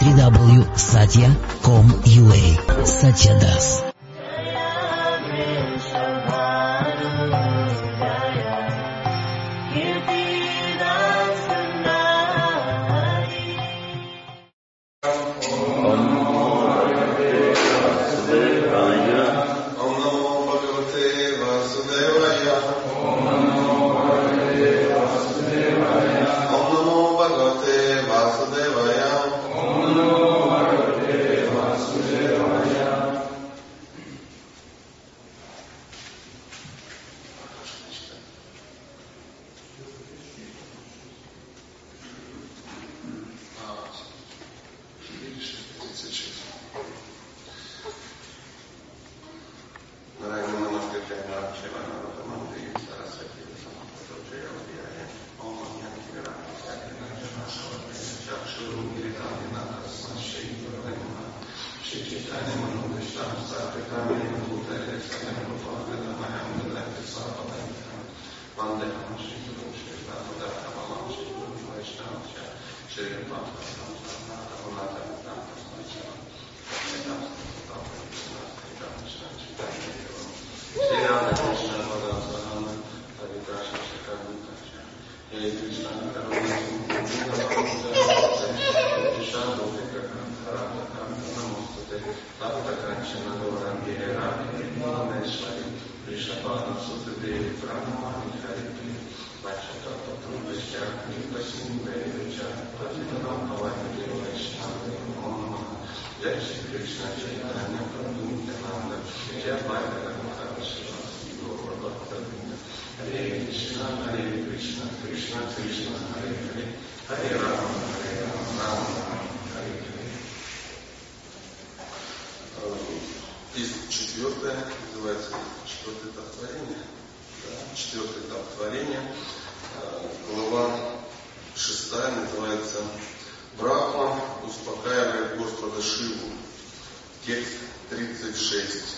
www.satya.com.ua Satya Das Йога называется четвертый этап творения. Да? Четвертый этап творения. Э, глава шестая называется Брахма успокаивает Господа Шиву. Текст 36.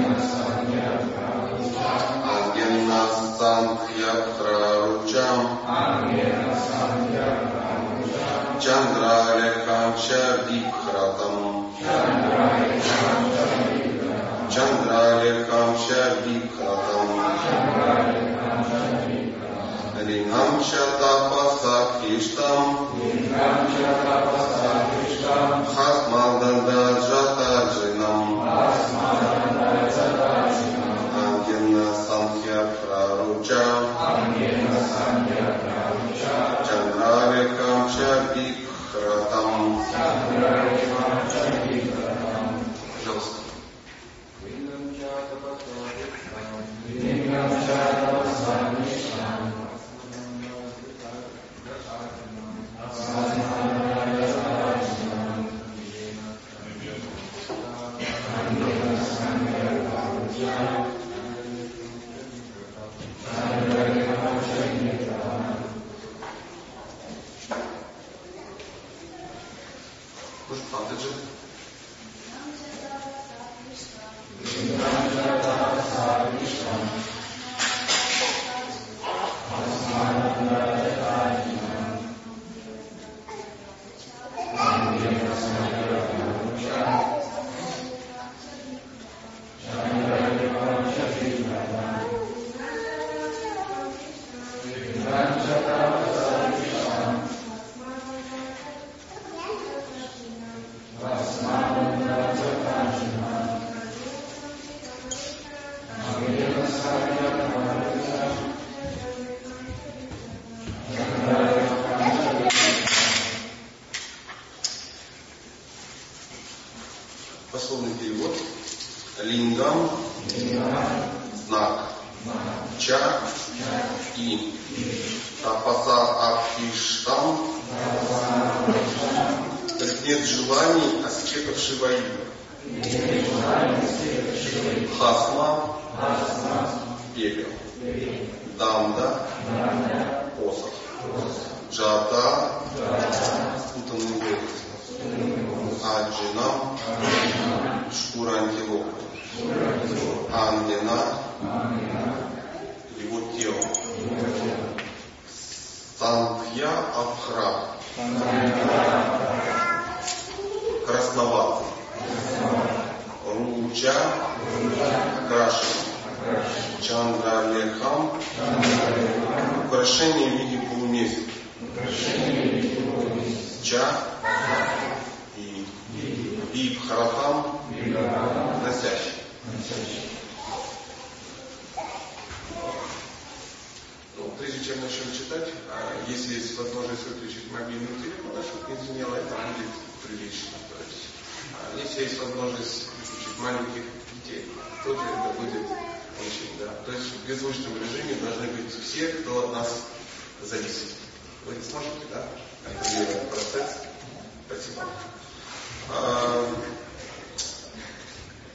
साङ्ख्यप्ररुचाम् चन्द्रालेखां च दीक्षतम् चन्द्रालेखां च दीक्षतम् लिङ्गं च तपसाखिष्टम् हस्मादन्दाजत्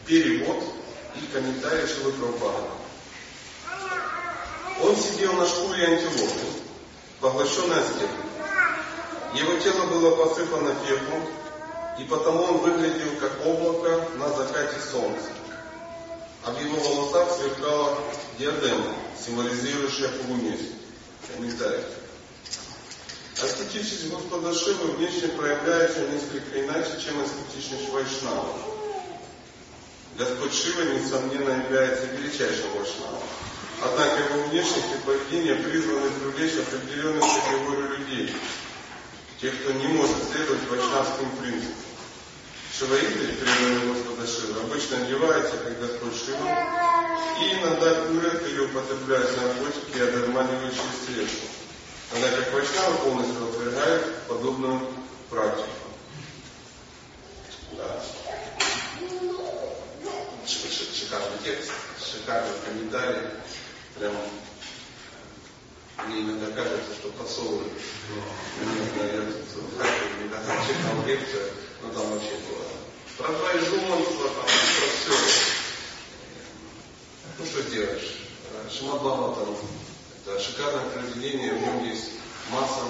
перевод и комментарий Шилы Прабхупады. Он сидел на шкуре антилопы, поглощенной аскетом. Его тело было посыпано пеплом, и потому он выглядел как облако на закате солнца. А в его волосах сверкала диадема, символизирующая полумесяц. Комментарий. Аскетичность Господа Шивы внешне проявляется несколько иначе, чем аскетичность Вайшнава. Господь Шива, несомненно, является величайшим Вайшнавом. Однако его внешность и поведение призваны привлечь определенную категорию людей, тех, кто не может следовать вайшнавским принципам. Шиваиды, преданные Господа Шива, обычно одеваются, как Господь Шива, и иногда курят или употребляют наркотики и одурманивающие средства. Тогда как Вайшнавы полностью отвергают подобную практику. Да. Шикарный текст, шикарный комментарий. Прям мне иногда кажется, что подсовывают. Иногда я читал лекцию, но там вообще было про изуманства, там, про все. Ну что сделаешь? Шимадлама там, это шикарное произведение, в нем есть масса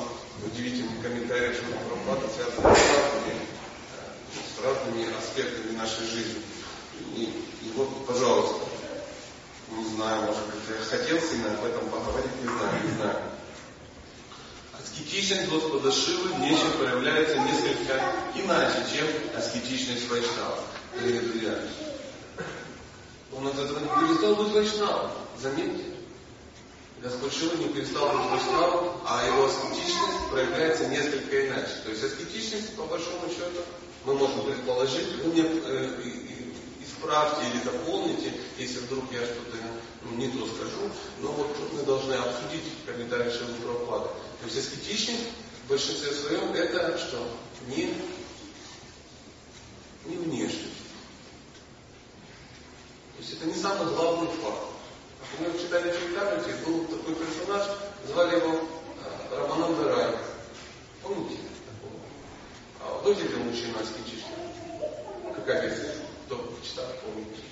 удивительных комментариев, что Прабхупада связано с разными, с разными аспектами нашей жизни. И, и вот, пожалуйста, не знаю, может быть, я хотел сильно об этом поговорить, не знаю, не знаю. Аскетичность Господа Шивы внешне проявляется несколько иначе, чем аскетичность Вайшнава. Дорогие друзья, он от этого не перестал быть Вайшнавом. Заметьте. Господь Шива не перестал быть Вайшнавом, а его аскетичность проявляется несколько иначе. То есть аскетичность, по большому счету, мы можем предположить, вы мне э, исправьте или дополните, если вдруг я что-то ну, не то скажу. Но вот мы должны обсудить комментарий Шилы Прабхупады. То есть аскетичность в большинстве своем это что? Не, не внешность. То есть это не самый главный факт. В читали Чайтамрити был такой персонаж, звали его э, Рамананда Рай. Помните? А кто теперь мужчина аскетичный? Какая версия? Кто читал, помните?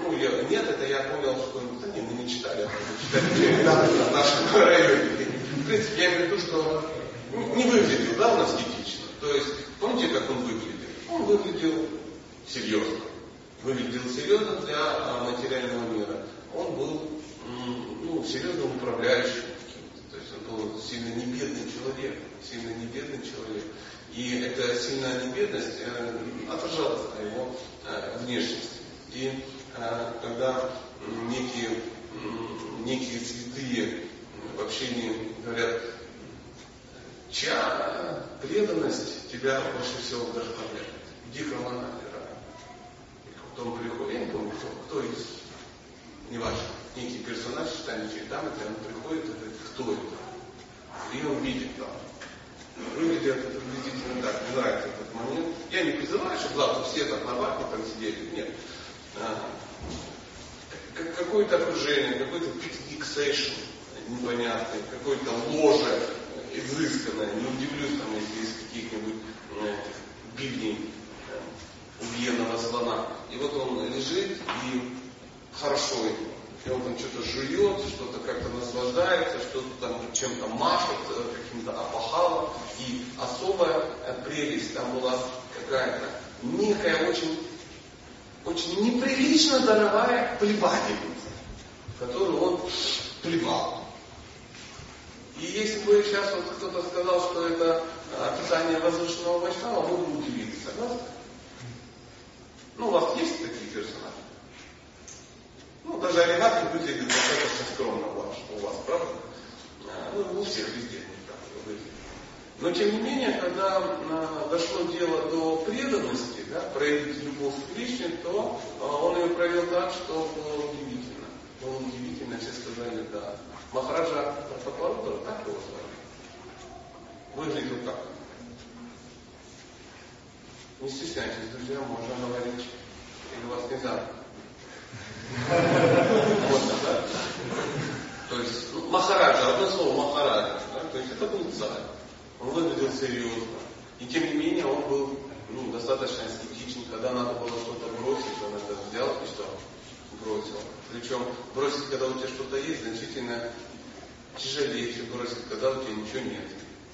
Ну, я, нет, это я понял, что да не, мы не читали, читали в нашем районе. В принципе, я имею в виду, что не выглядел, да, он аскетично. То есть, помните, как он выглядел? Он выглядел серьезно. Выглядел серьезно для материального мира. Он был ну, серьезным управляющим то есть он был сильно не бедный человек, сильно не бедный человек. И эта сильная небедность э, отражалась на его э, внешности. И э, когда некие, некие святые в общении говорят, чья преданность тебя больше всего вдохновляет? Иди к. И потом приходит, я не помню, кто, кто из, неважно, некий персонаж, читание Чайтамрити, он приходит и говорит, кто это? И он видит там. Выглядит это приблизительно так, нравится этот момент. Я не призываю, чтобы завтра все так на вахте там сидели, нет. А, какое-то окружение, какой-то fixation, непонятной, какой-то ложе изысканное. Не удивлюсь, там, если из каких-нибудь э, бивней э, убиенного слона. И вот он лежит и хорошо ему. И он там что-то жует, что-то как-то наслаждается, что-то там чем-то машет, э, каким-то опахалом. И особая прелесть там была какая-то некая очень, очень неприлично дорогая плевательница, которую он плевал. И если бы сейчас вот кто-то сказал, что это описание возвышенного Вайшнава, вы бы удивились, согласны? Ну, у вас есть такие персонажи? Ну, даже Алигатор выглядит достаточно скромно у вас, у вас правда? А, ну, у всех везде не так выглядит. Но тем не менее, когда а, дошло дело до преданности, да, проявить любовь к Кришне, то а, он ее провел так, что было удивительно. Было удивительно, все сказали, да. Махараджа Папарудра, так его звали, выглядел как. Не стесняйтесь, друзья, можно говорить, или вас вот, да? То есть Махараджа, одно слово Махараджа, то есть это был царь. Он выглядел серьезно. И тем не менее он был ну, достаточно эстетичен. Когда надо было что-то бросить, он это взял и что? Бросил. Причем бросить, когда у тебя что-то есть, значительно тяжелее, чем бросить, когда у тебя ничего нет.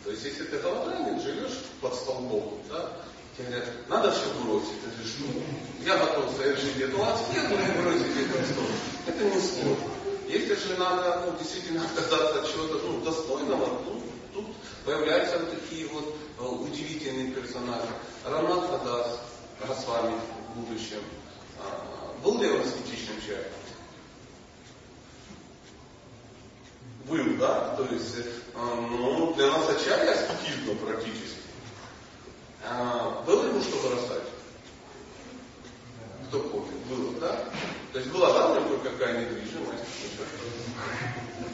То есть если ты голодранец, живешь под столбом, да, Тебе говорят, надо все бросить. Ты говоришь, ну, я готов совершить эту аскезу и бросить это стол. Это не сложно. Если же надо ну, действительно отказаться от чего-то ну, достойного, ну, тут появляются вот такие вот э, удивительные персонажи. Рамат Хадас, Расвами в будущем. А, был ли он аскетичным человеком? Был, да? То есть, э, ну, для нас ачарья аскетизма практически. А, было ему что вырастать? Кто помнит? Было, да? То есть была, да, у него какая недвижимость?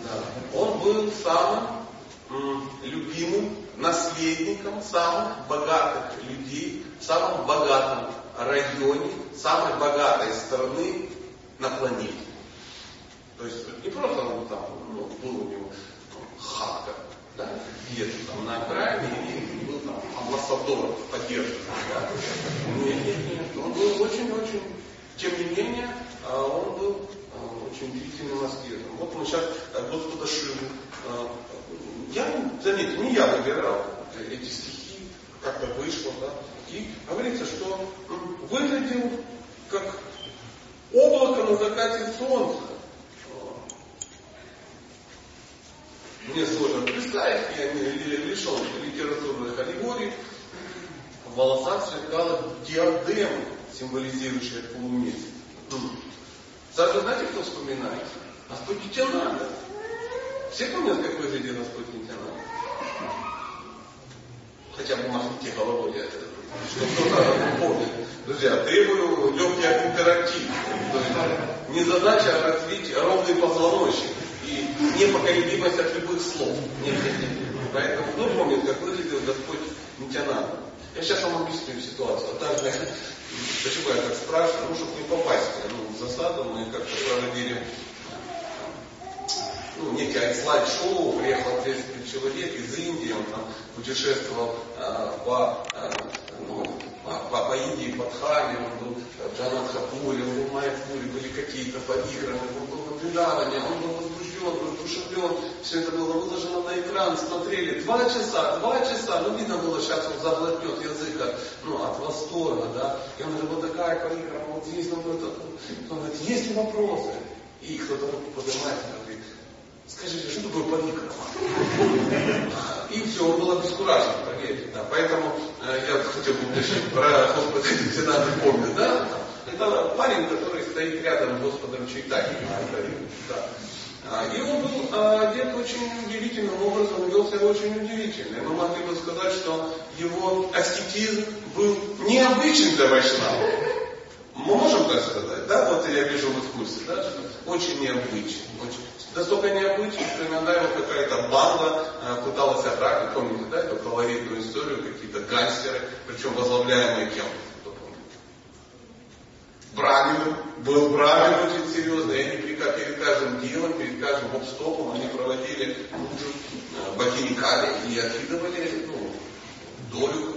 Да. Он был самым любимым наследником самых богатых людей в самом богатом районе, самой богатой страны на планете. То есть не просто он там, ну, был у него хатка, да, где-то там на окраине там амбассадор поддержки. Да. Нет, нет, нет. Он был очень-очень, тем не менее, а, он был а, очень удивительным аскетом. Вот мы сейчас э, Господа Шиву. А, я, заметьте, не я выбирал эти стихи, как-то вышло, да. И говорится, что выглядел как облако на закате солнца. Мне сложно представить, я лишен литературных аллегорий. В волосах сверкала диадема, символизирующая полумесяц. Сразу знаете, кто вспоминает? Господь Нитянанда. Все помнят, как выглядел Господь Нитянанда? Хотя бы махните головой, я что кто-то помнит. Друзья, требую легкий интерактив. Не задача а развить ровный позвоночник и непоколебимость от любых слов. Нет, нет, нет. Поэтому кто помнит, как выглядел Господь Нитянанда? Я сейчас вам объясню ситуацию. А почему я так спрашиваю, ну, чтобы не попасть ну, в засаду, мы как-то проводили ну, некий слайд-шоу, приехал ответственный человек из Индии, он там путешествовал э, по, э, ну, по, по, по Индии, по Дхаме, он был в Джанатхапуре, он был в Майапуре, были какие-то поиграны, он был в Вриндаване, он был возбужден, воодушевлен, все это было выложено на экран, смотрели, два часа, два часа, ну видно было, сейчас он заглотнет язык от, ну, от восторга, да, и он говорит, вот такая поигра, вот здесь, это, он говорит, есть ли вопросы? И кто-то поднимает говорит, Скажите, что такое полиграф? И все, он был обескуражен, поверьте. Да. Поэтому э, я хотел бы уточнить про Господа Сенаты помню, да? Это парень, который стоит рядом с Господом Чайтани. Да. А, и он был а, одет очень удивительным образом, вел себя очень удивительно. Мы могли бы сказать, что его аскетизм был необычен для Вайшнава. Мы можем так сказать, да? Вот я вижу в искусстве, да, очень необычный. Очень... Настолько необычный, что иногда его какая-то банда э, пыталась ограбить. Помните, да, эту колоритную историю, какие-то гангстеры, причем возглавляемые кем? Брамин, был Брамин очень серьезный, они перед каждым делом, перед каждым обстопом они проводили э, богини Кали и откидывали ну, долю.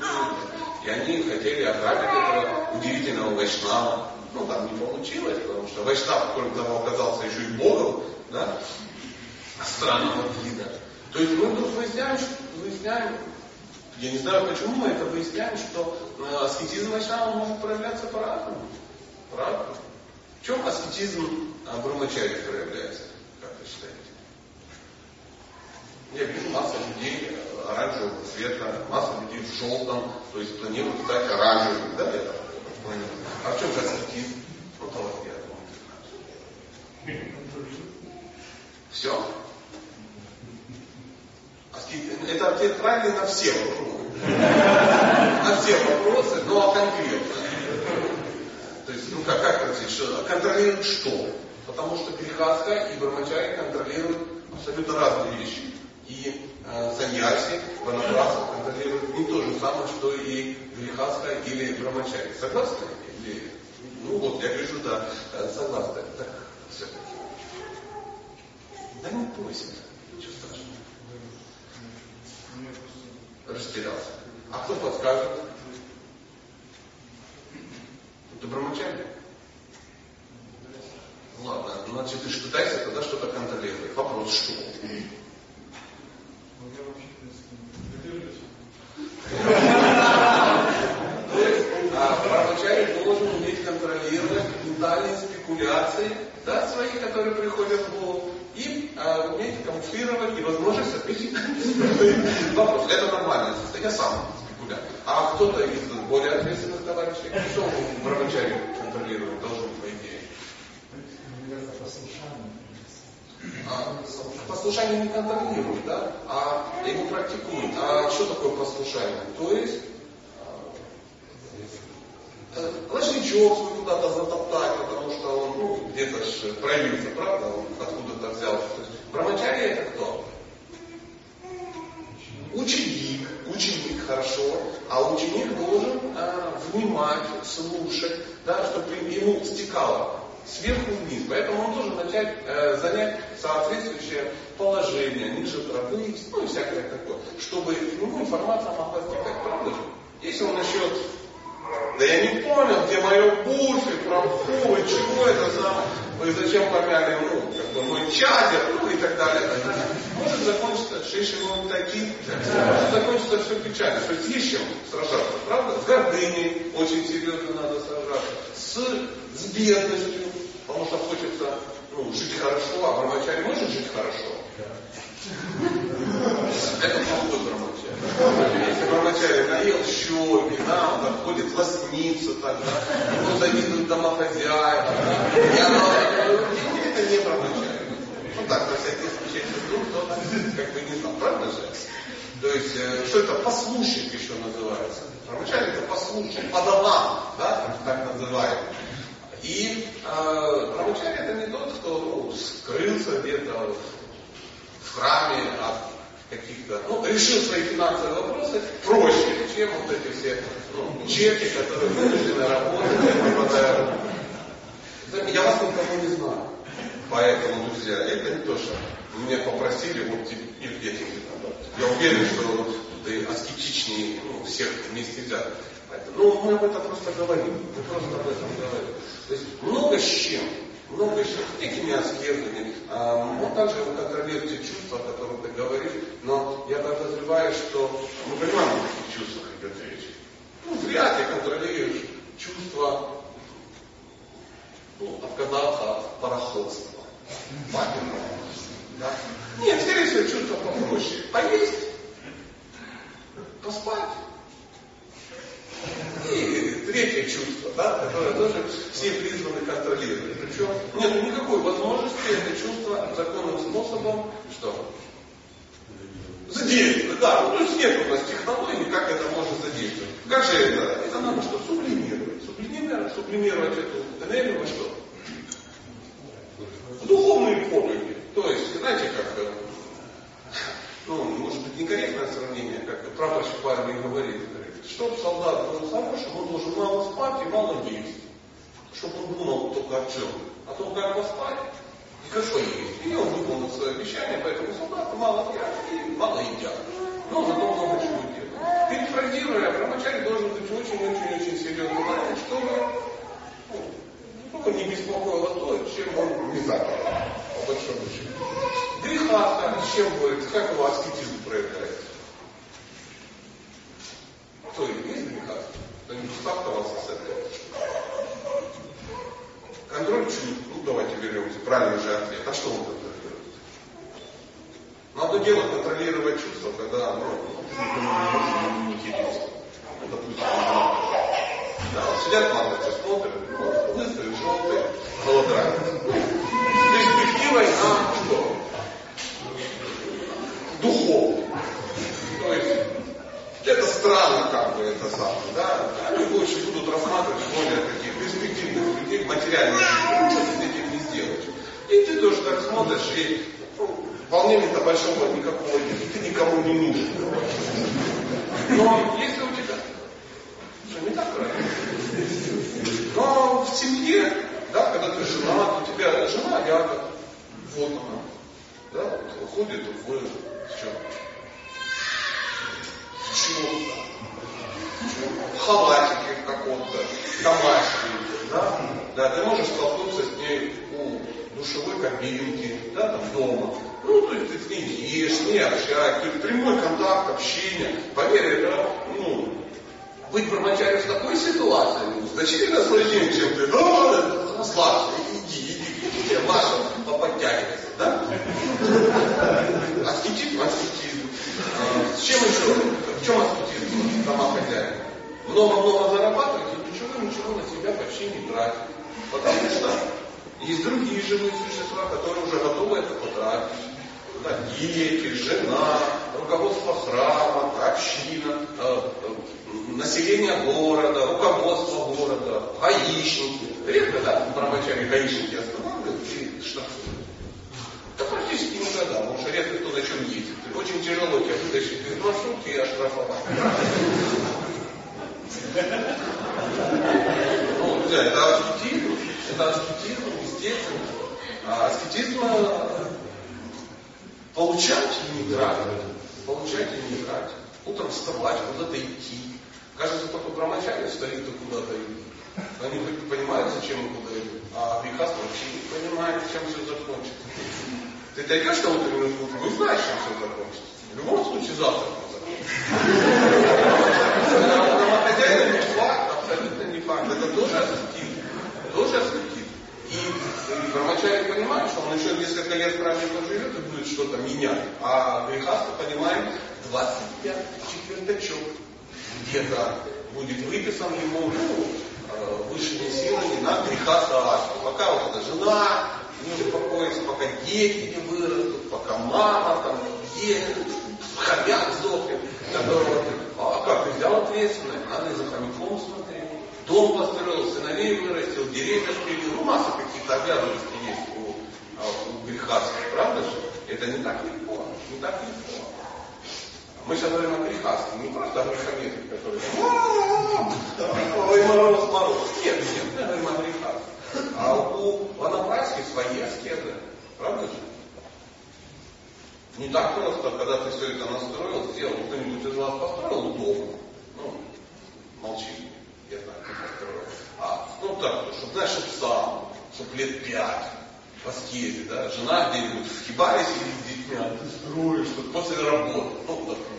И они хотели ограбить этого удивительного Вайшнава. Ну, там не получилось, потому что Вайшнав, который там оказался еще и Богом, да, странного вида. То есть мы тут выясняем, выясняем я не знаю, почему мы это выясняем, что э, аскетизм Вайшнава может проявляться по-разному. Правда? В чем аскетизм а, Брамачари проявляется, как вы считаете? Я вижу массу людей э, оранжевого цвета, масса людей в желтом, то есть планируют стать оранжевым, да, это А в чем же аскетизм? Ну, я Все? Аскетизм. Это ответ правильный на все вопросы. На все вопросы, но конкретно. То есть, ну как, как что, контролируют что? Потому что Грихаска и Брамачари контролируют абсолютно разные вещи. И э, саньяси, ванапраса контролируют не то же самое, что и Грихаска или Брамачари. Согласны? Или, ну вот, я вижу, да, э, согласны. Так, все-таки. Да не бойся, ничего страшного. Растерялся. А кто подскажет? Брамачарья. Ладно, значит ты же пытайся тогда что-то контролировать. Вопрос, что? То есть брамачарий должен уметь контролировать ментальные спекуляции, да, свои, которые приходят в голову, и а, уметь камуфлировать и возможность ответить на вопрос. Это нормальное состояние, я сам спекулянт. А кто-то из более ответственных товарищей, что в брамачаре контролировать должен, по идее? А, послушание не контролирует, да, а его практикует. А что такое послушание? То есть э, Ложничок свой куда-то затоптать, потому что он ну, где-то же проявился, правда, он откуда-то взялся. То есть брамачария это кто? Ученик, ученик хорошо, а ученик должен э, внимать, слушать, да, чтобы ему стекало сверху вниз. Поэтому он должен начать э, занять соответствующее положение, ниже травы, ну и всякое такое, чтобы ему информация могла стекать. Правда же? Если он начнет да я не понял, где мое буфи, промфу, чего это самое, вы зачем помяли, ну, как бы мой чадер, ну и так далее. Может закончиться шишевым таким, может закончиться все печально. То есть есть сражаться, правда? С гордыней очень серьезно надо сражаться, с, с бедностью, потому что хочется ну, жить хорошо, а брамачари может жить хорошо? Это плохой брамачари. Если брамачари наел щеки, да, он так ходит, лоснится тогда, ему завидуют домохозяйка, да, и это не брамачари. Ну так, на всякий случай, если вдруг кто-то как бы не знал, правда же? То есть, э, что это послушник еще называется. Брамачари это послушник, подаван, да, так называемый. И э, это не тот, кто ну, скрылся где-то в храме от каких-то, ну, решил свои финансовые вопросы проще, чем вот эти все ну, чеки, которые вынуждены работать, Я вас никого не знаю. Поэтому, друзья, это не то, что меня попросили, вот их детям Я уверен, что ты аскетичнее ну, всех вместе взят. Ну, мы об этом просто говорим. Мы просто об этом говорим. То есть много с чем много еще с дикими аскезами. Он также контролирует те чувства, о которых ты говоришь, но я подозреваю, что мы понимаем, о каких чувствах идет речь. Ну, вряд ли контролируешь чувства ну, отказаться от пароходства. Да? Нет, скорее всего, чувства попроще. Поесть, поспать, и третье чувство, да, которое тоже все призваны контролировать. Причем нет никакой возможности это чувство законным способом что? Задействовать. Да, ну то есть нет у нас технологии, как это можно задействовать. Как же это? Это надо что? Сублимировать. Сублимировать, сублимировать эту энергию во что? В духовные подвиги. То есть, знаете, как э, ну, может быть, некорректное сравнение, как прапорщик в армии говорит, Чтобы солдат был хорошим, он должен мало спать и мало есть. чтобы он думал только о чем? О том, как поспать и как поесть. И он выполнил свое обещание, поэтому солдаты мало едят и мало едят. Но зато много чего делают. Перефразируя, Брамачари должен быть очень-очень-очень серьезно знать, чтобы ну, только не беспокоило то, чем он не занял, по большому счету. Греха, чем говорится, как его аскетизм проявляется? Кто есть греха? Кто-нибудь сталкивался с этим? Контроль чувств. Ну, давайте вернемся. Правильный же ответ. А что он контролирует? Надо дело контролировать чувства, когда ну, никому не интересно. Ну, допустим, сидят матрицы, смотрят, вот, выставят желтый голодранец. Перспективой на что? Духовный. То есть это странно, как бы это самое, да? Они больше будут рассматривать более таких перспективных людей, материальных людей. Что ты с этим не сделаешь? И ты тоже так смотришь, и ну, волнения-то большого никакого нет, ты никому не нужен. Но если у тебя, что не так правильно? Но в семье, да, когда ты жена, у тебя жена рядом, вот она, да, вот, ходит в, в чем? в халатике каком-то, домашнем, да? Да, ты можешь столкнуться с ней у душевой кабинки, да, там дома. Ну, то есть ты с ней ешь, с ней общаешься, то прямой контакт, общение. Поверь, это, ну, быть брамачарем в такой ситуации, ну, значительно сложнее, чем ты, да, сладко, иди, иди, иди, Маша, поподтягивайся, да? Аскетизм, аскетизм. А, с чем еще? В чем аскетизм дома хозяина? Много-много зарабатывать ничего, ничего на себя почти не тратить. Потому что есть другие живые существа, которые уже готовы это потратить. Да, дети, жена, руководство храма, община, э, э, население города, руководство города, гаишники. Редко, да, брамачари гаишники останавливают и штрафуют. Да практически никогда, потому что редко кто на чем ездит. Очень тяжело тебя вытащить из маршрутки и оштрафовать. Ну, друзья, это аскетизм, это аскетизм, естественно. А аскетизм получать и не тратить. Получать и не тратить. Утром вставать, куда-то идти. Кажется, только брамачари стоит и куда-то идти. Они понимают, зачем и куда идут. А Абхикас вообще не понимает, чем все закончится. Ты дойдешь на утреннюю службу, вы знаешь, чем все закончится. В любом случае завтра Домохозяин не факт, абсолютно не факт. Это тоже аскетизм. Тоже аскетизм. И, Брамачари понимает, что он еще несколько лет правильно живет и будет что-то менять. А Грехаста понимает, 25 четвертачок где-то будет выписан ему ну, высшими силами на Грехаста Асту. Пока вот эта жена не успокоится, пока дети не вырастут, пока мама там, дети, хомяк сдохнет, которого ты, а как ты взял ответственность, надо и за хомяком смотреть. Дом построил, сыновей вырастил, деревья спилил, ну масса каких-то обязанностей есть у, а, у грехастов, правда же? Это не так легко, не так легко. Мы сейчас говорим о не просто о грехометре, который ой, мороз, мороз. Нет, нет, мы говорим о грехастах. А у ванапрасхи свои аскезы, правда же? Не так просто, когда ты все это настроил, сделал, кто-нибудь из вас построил дом, ну, молчи, я знаю, не построил. А, ну так, чтобы, знаешь, чтобы сам, чтобы лет пять, в аскезе, да, жена где-нибудь в хибаре сидит с детьми, а ты строишь, что после работы, ну, допустим.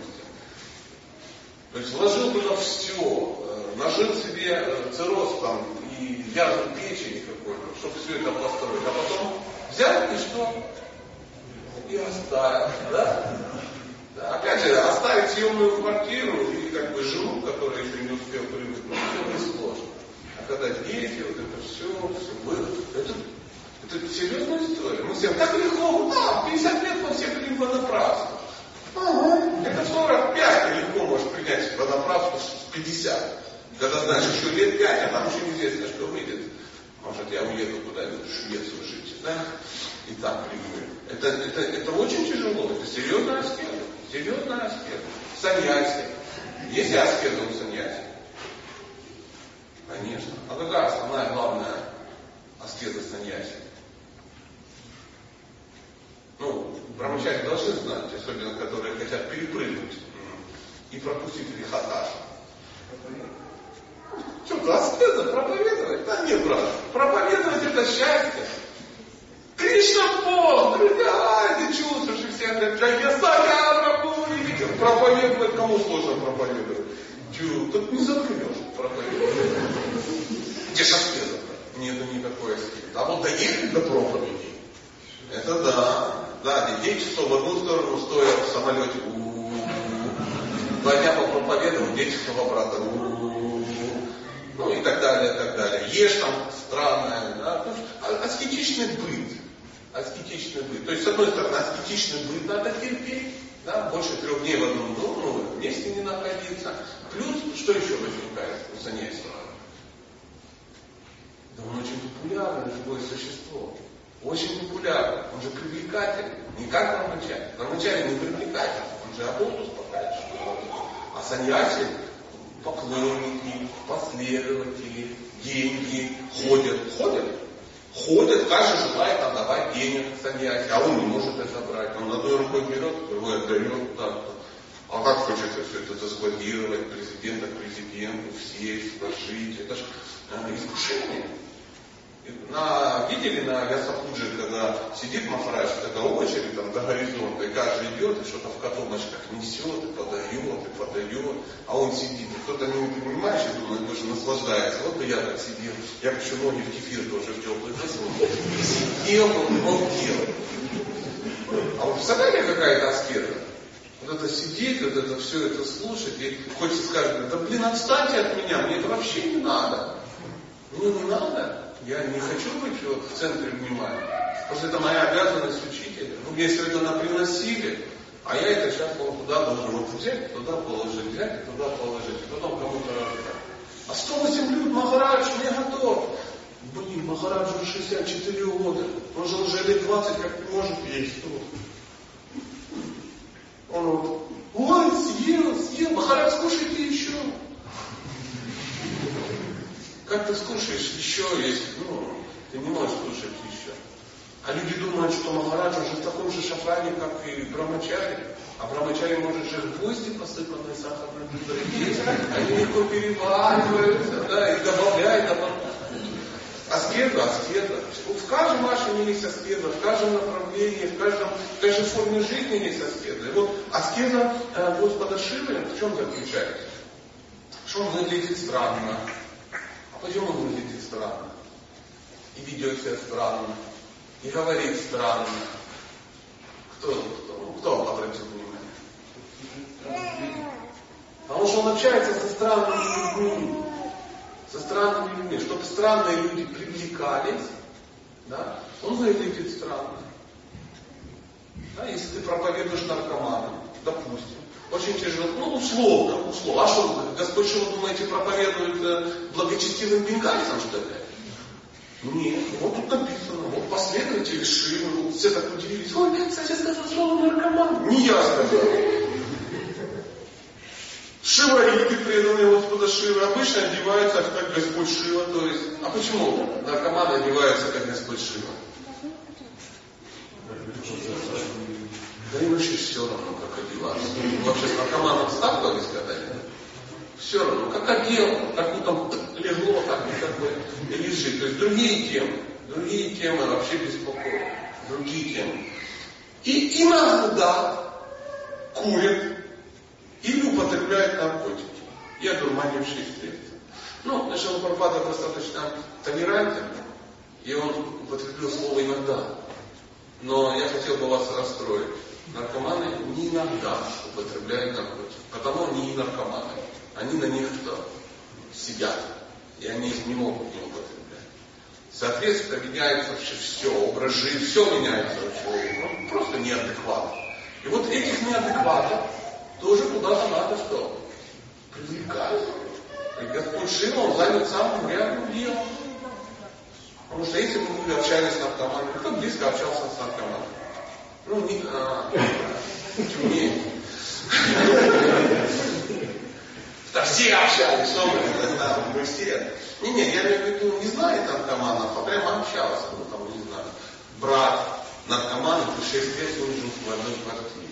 То есть вложил туда все, нажил себе цирроз там и язу печени какой-то, чтобы все это построить, а потом взял и что? и оставил. Да? Да, опять же, оставить съемную квартиру и как бы жену, которая еще не успел привыкнуть, это не сложно. А когда дети, вот это все, все выросло, это, это серьезная история. Мы все так легко, да, 50 лет мы все хотим водопраску. Ага. Это 45 легко можешь принять водопраску с 50. Когда знаешь, еще лет 5, а там еще неизвестно, что выйдет. Может, я уеду куда-нибудь в Швецию жить, да? И там приму. Это, это, это очень тяжело, это серьезная аскеза. Серьезная аскеза. Саньяси. Есть аскеза у саньяси? Конечно. А какая основная, главная аскеза саньяси? Ну, брамачари должны знать, особенно которые хотят перепрыгнуть и пропустить рихаташ. Что, аскеза проповедовать? Да нет, брат, проповедовать это счастье. Кришна пост, друзья, ты чувствуешь, и все говорят, да я саря видел. Проповедовать кому сложно проповедовать? Чу, тут не заткнешь проповедовать. Где ж аскеза? Нету никакой аскезы. А вот доехать до проповеди, это да. Да, 9 часов в одну сторону, стоя в самолете, два дня проповедовал, 10 часов обратно, ну и так далее, и так далее. Ешь там странное, да, а, аскетичный быт, аскетичный быт. То есть, с одной стороны, аскетичный быт надо терпеть, да, больше трех дней в одном ну, ну, месте не находиться. Плюс, что еще возникает у саньяси? Да он очень популярное живое существо. Очень популярный. Он же привлекательный. Не как Рамачари. Рамачари не привлекательный. Он же оболтус покажет. А саньяси поклонники, последователи, деньги ходят. Ходят. Ходят, каждый желает отдавать денег саньяси, а он не может это брать. Он одной рукой берет, другой отдает так А как хочется все это заскладировать, президента к президенту, сесть, сложить. Это же э, искушение. На, видели на Ясапуджи, когда сидит Махарадж, такая очередь там до горизонта, и каждый идет, и что-то в котомочках несет, и подает, и подает, а он сидит, и кто-то не понимает, что думает, больше наслаждается. Вот бы я так сидел, я бы еще ноги в кефир тоже в теплый засунул. Сидел, делал. А вы представляете, какая-то аскета? Вот это сидеть, вот это все это слушать, и хочется сказать, да блин, отстаньте от меня, мне это вообще не надо. Мне не надо. Я не хочу быть вот в центре внимания. Просто это моя обязанность учителя. Вы мне все приносили, а я это сейчас вот туда должен вот взять, туда положить, взять, туда положить, и потом кому-то раздать. А 108 блюд Махарадж не готов. Блин, Махарадж уже 64 года. Он же уже лет 20 как может есть тут. Он вот, ой, съел, съел, Махарадж, скушайте еще. Как ты скушаешь еще, если, ну, ты не можешь скушать еще. А люди думают, что Махараджа уже в таком же шафране, как и Брамачари. А Брамачари может же гвозди посыпанные сахарной пудрой есть. Они легко перевариваются, да, и добавляют, добавляют. Аскеза, аскеза. В каждом машине есть аскеза, в каждом направлении, в, каждом, в каждой форме жизни есть аскеза. И вот аскеза э, Господа Шивы в чем заключается? Что он выглядит странно, а почему он выглядит странно? И ведет себя странно, и говорит странно. Кто, кто, кто обратил внимание? Потому что он общается со странными людьми. Со странными людьми. Чтобы странные люди привлекались, да, он выглядит странно. Да, если ты проповедуешь наркоманам, допустим, очень тяжело, ну, условно, условно. А что, Господь, что вы думаете, проповедует э, благочестивым бенгальцам, что ли? Нет, вот тут написано, вот последователи Шивы, вот все так удивились, ой, кстати, сказал слово наркоман. Не я сказал. Шивариты, преданные Господа Шивы, обычно одеваются как Господь Шива, то есть, а почему наркоманы одеваются как Господь Шива? Да им вообще все равно, как одеваться. Вообще с наркоманом сталкивались когда-нибудь? Все равно, как одел, как ну там легло, так и такое, и лежит. То есть другие темы, другие темы вообще беспокоят. Другие темы. И иногда курят или употребляют наркотики. И одурманившие средства. Ну, Нашел Парпада достаточно толерантен, и он употребил слово иногда. Но я хотел бы вас расстроить наркоманы не иногда употребляют наркотики, потому они не наркоманы. Они на них что? сидят, и они их не могут не употреблять. Соответственно, меняется вообще все, образ жизни, все меняется вообще. Ну, просто неадекват. И вот этих неадекватов тоже куда-то надо что? Привлекать. И Господь Шива, он занят самым реальным делом. Потому что если бы мы общались с наркоманами, кто близко общался с наркоманами? Ну, не, а, не. Да все общались, что мы, да, мы все. Не, не, я имею в виду, не знает наркоманов, а прямо общался, ну там, не знаю, брат наркомана, ты 6 лет жил в одной квартире.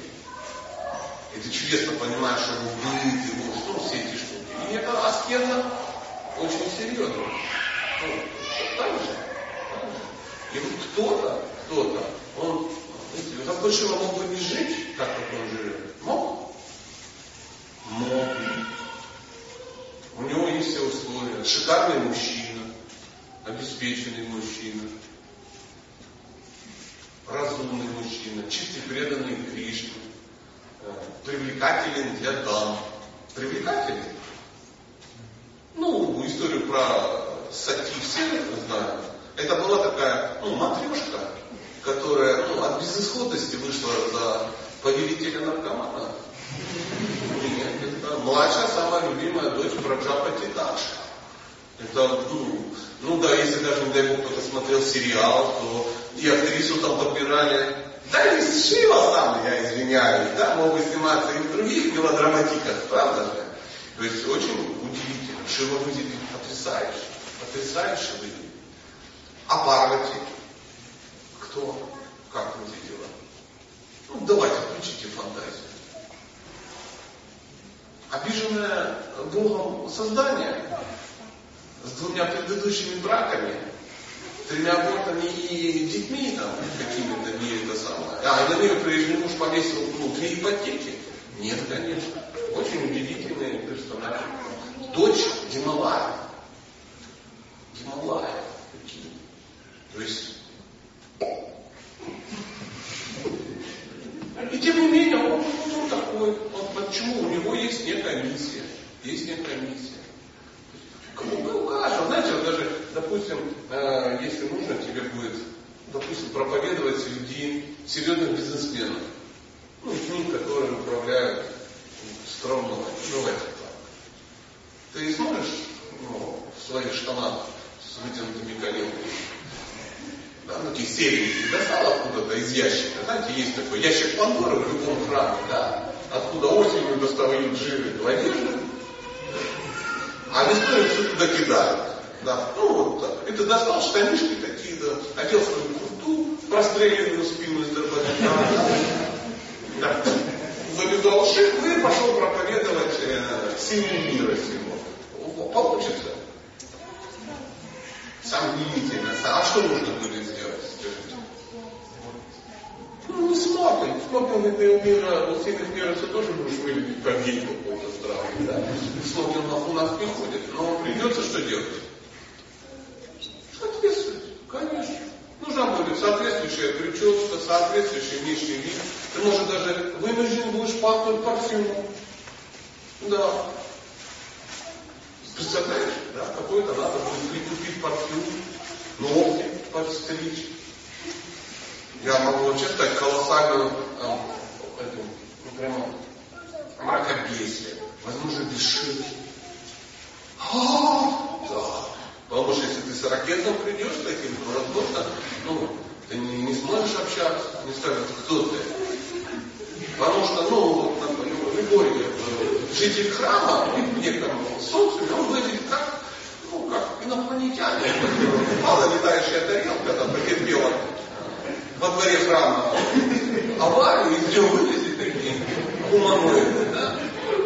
И ты чудесно понимаешь его быт, его, что все эти штуки. И это аскеза очень серьезно. Же. И вот кто-то, кто-то, он, видите, Рабышева мог бы не жить, так как он живет. Мог? Мог. У него есть все условия. Шикарный мужчина, обеспеченный мужчина, разумный мужчина, чистый преданный Кришне, э, привлекателен для дам. Привлекателен? Ну, историю про Сати все знают. Это была такая, ну, матрешка, которая ну, от безысходности вышла за повелителя наркомана. Нет, это младшая, самая любимая дочь Праджапати Даша. Это, ну, ну да, если даже, не дай бог, кто-то смотрел сериал, то и актрису там подбирали. Да и Шива сам, я извиняюсь, да, мог бы сниматься и в других мелодраматиках, правда же? То есть очень удивительно. Шива выглядит потрясающе, потрясающе выглядит. А Парвати? Кто? Как выглядела? Ну, давайте, включите фантазию. Обиженное Богом создание с двумя предыдущими браками, тремя абортами и детьми там какими-то не это самое. А, на нее прежний муж повесил ну, три ипотеки. Нет, конечно. Очень удивительный персонаж. Дочь Гималая. Гималая. Какие? То есть и тем не менее, он, он такой, он, почему? У него есть некая миссия. Есть некая миссия. Кому укажем, знаете, вот даже, допустим, э, если нужно, тебе будет, допустим, проповедовать среди серьезных бизнесменов, ну, ним, которые управляют страной, давайте так. Ты сможешь ну, в своих штанах с вытянутыми коленками да, ну, такие серии достал откуда-то из ящика. Знаете, есть такой ящик Пандоры в любом храме, да, откуда осенью достают жиры в одежду, а весной все туда кидают. Да, ну вот так. Ты достал штанишки такие, да, одел свою курту, простреленную спину из дробовика, да, завязал шифры и пошел проповедовать э, силу мира сего. Получится. Сомнительно. А что нужно будет ну, не смотрим. Смотрим ты мира, у всех кажется, тоже будешь выглядеть как гей какой-то странный, да? Смотрим на у нас не ходит. Но придется что делать? Соответствовать, конечно. Нужна будет соответствующая прическа, соответствующий внешний вид. Ты, может, даже вынужден будешь пахнуть парфюмом. Да. Представляешь, да, какой-то надо будет прикупить парфюм, ногти подстричь, я могу вообще сказать колоссальную э, эту, ну, прямо мракобесие, возможно, бесширие. А, да. Потому что если ты с ракетом придешь таким, то, возможно, ну, ты не, не сможешь общаться, не скажут, кто ты. Потому что, ну, вот, э, житель храма в неком социуме, он выглядит как, ну, как инопланетянин. Мало летающая тарелка, там, потерпела во дворе храма аварию, и все вылезли такие гуманоиды, да?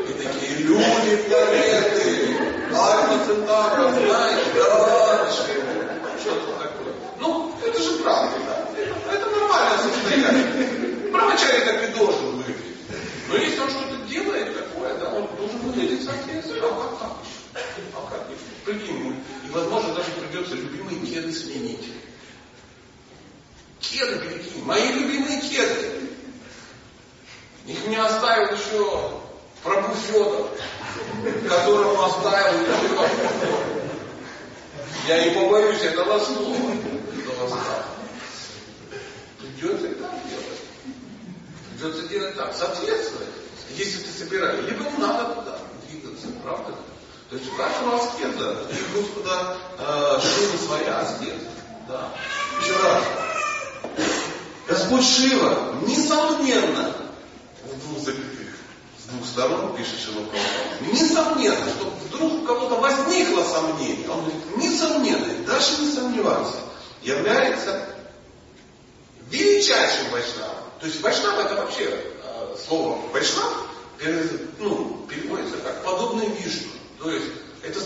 И такие люди, планеты, Альфа Центавра, знаешь, да, что-то такое. Ну, это же правда, да? Это, это нормальное состояние. Правочарий так и должен выглядеть. Но если он что-то делает такое, да, он должен выглядеть соответственно. А как так? А как? Прикинь, и возможно даже придется любимые кеды сменить. Кеды какие? Мои любимые кеды. Их мне оставил еще Прабу Федор, которому оставил еще Я не побоюсь этого слова. Этого Придется и так делать. Придется делать так. Соответствовать. Если ты собираешь, либо надо туда двигаться, правда? То есть у каждого аскеза, и Господа э, Шива своя аскеза. Да. Еще раз. Господь Шива, несомненно, в двух запятых, с двух сторон пишет Шилов Несомненно, что вдруг у кого-то возникло сомнение, он говорит, несомненно, даже не сомневаться, является величайшим вайшнавом. То есть вайшнав это вообще э, слово вайшнав ну, переводится как подобный Вишну. То есть это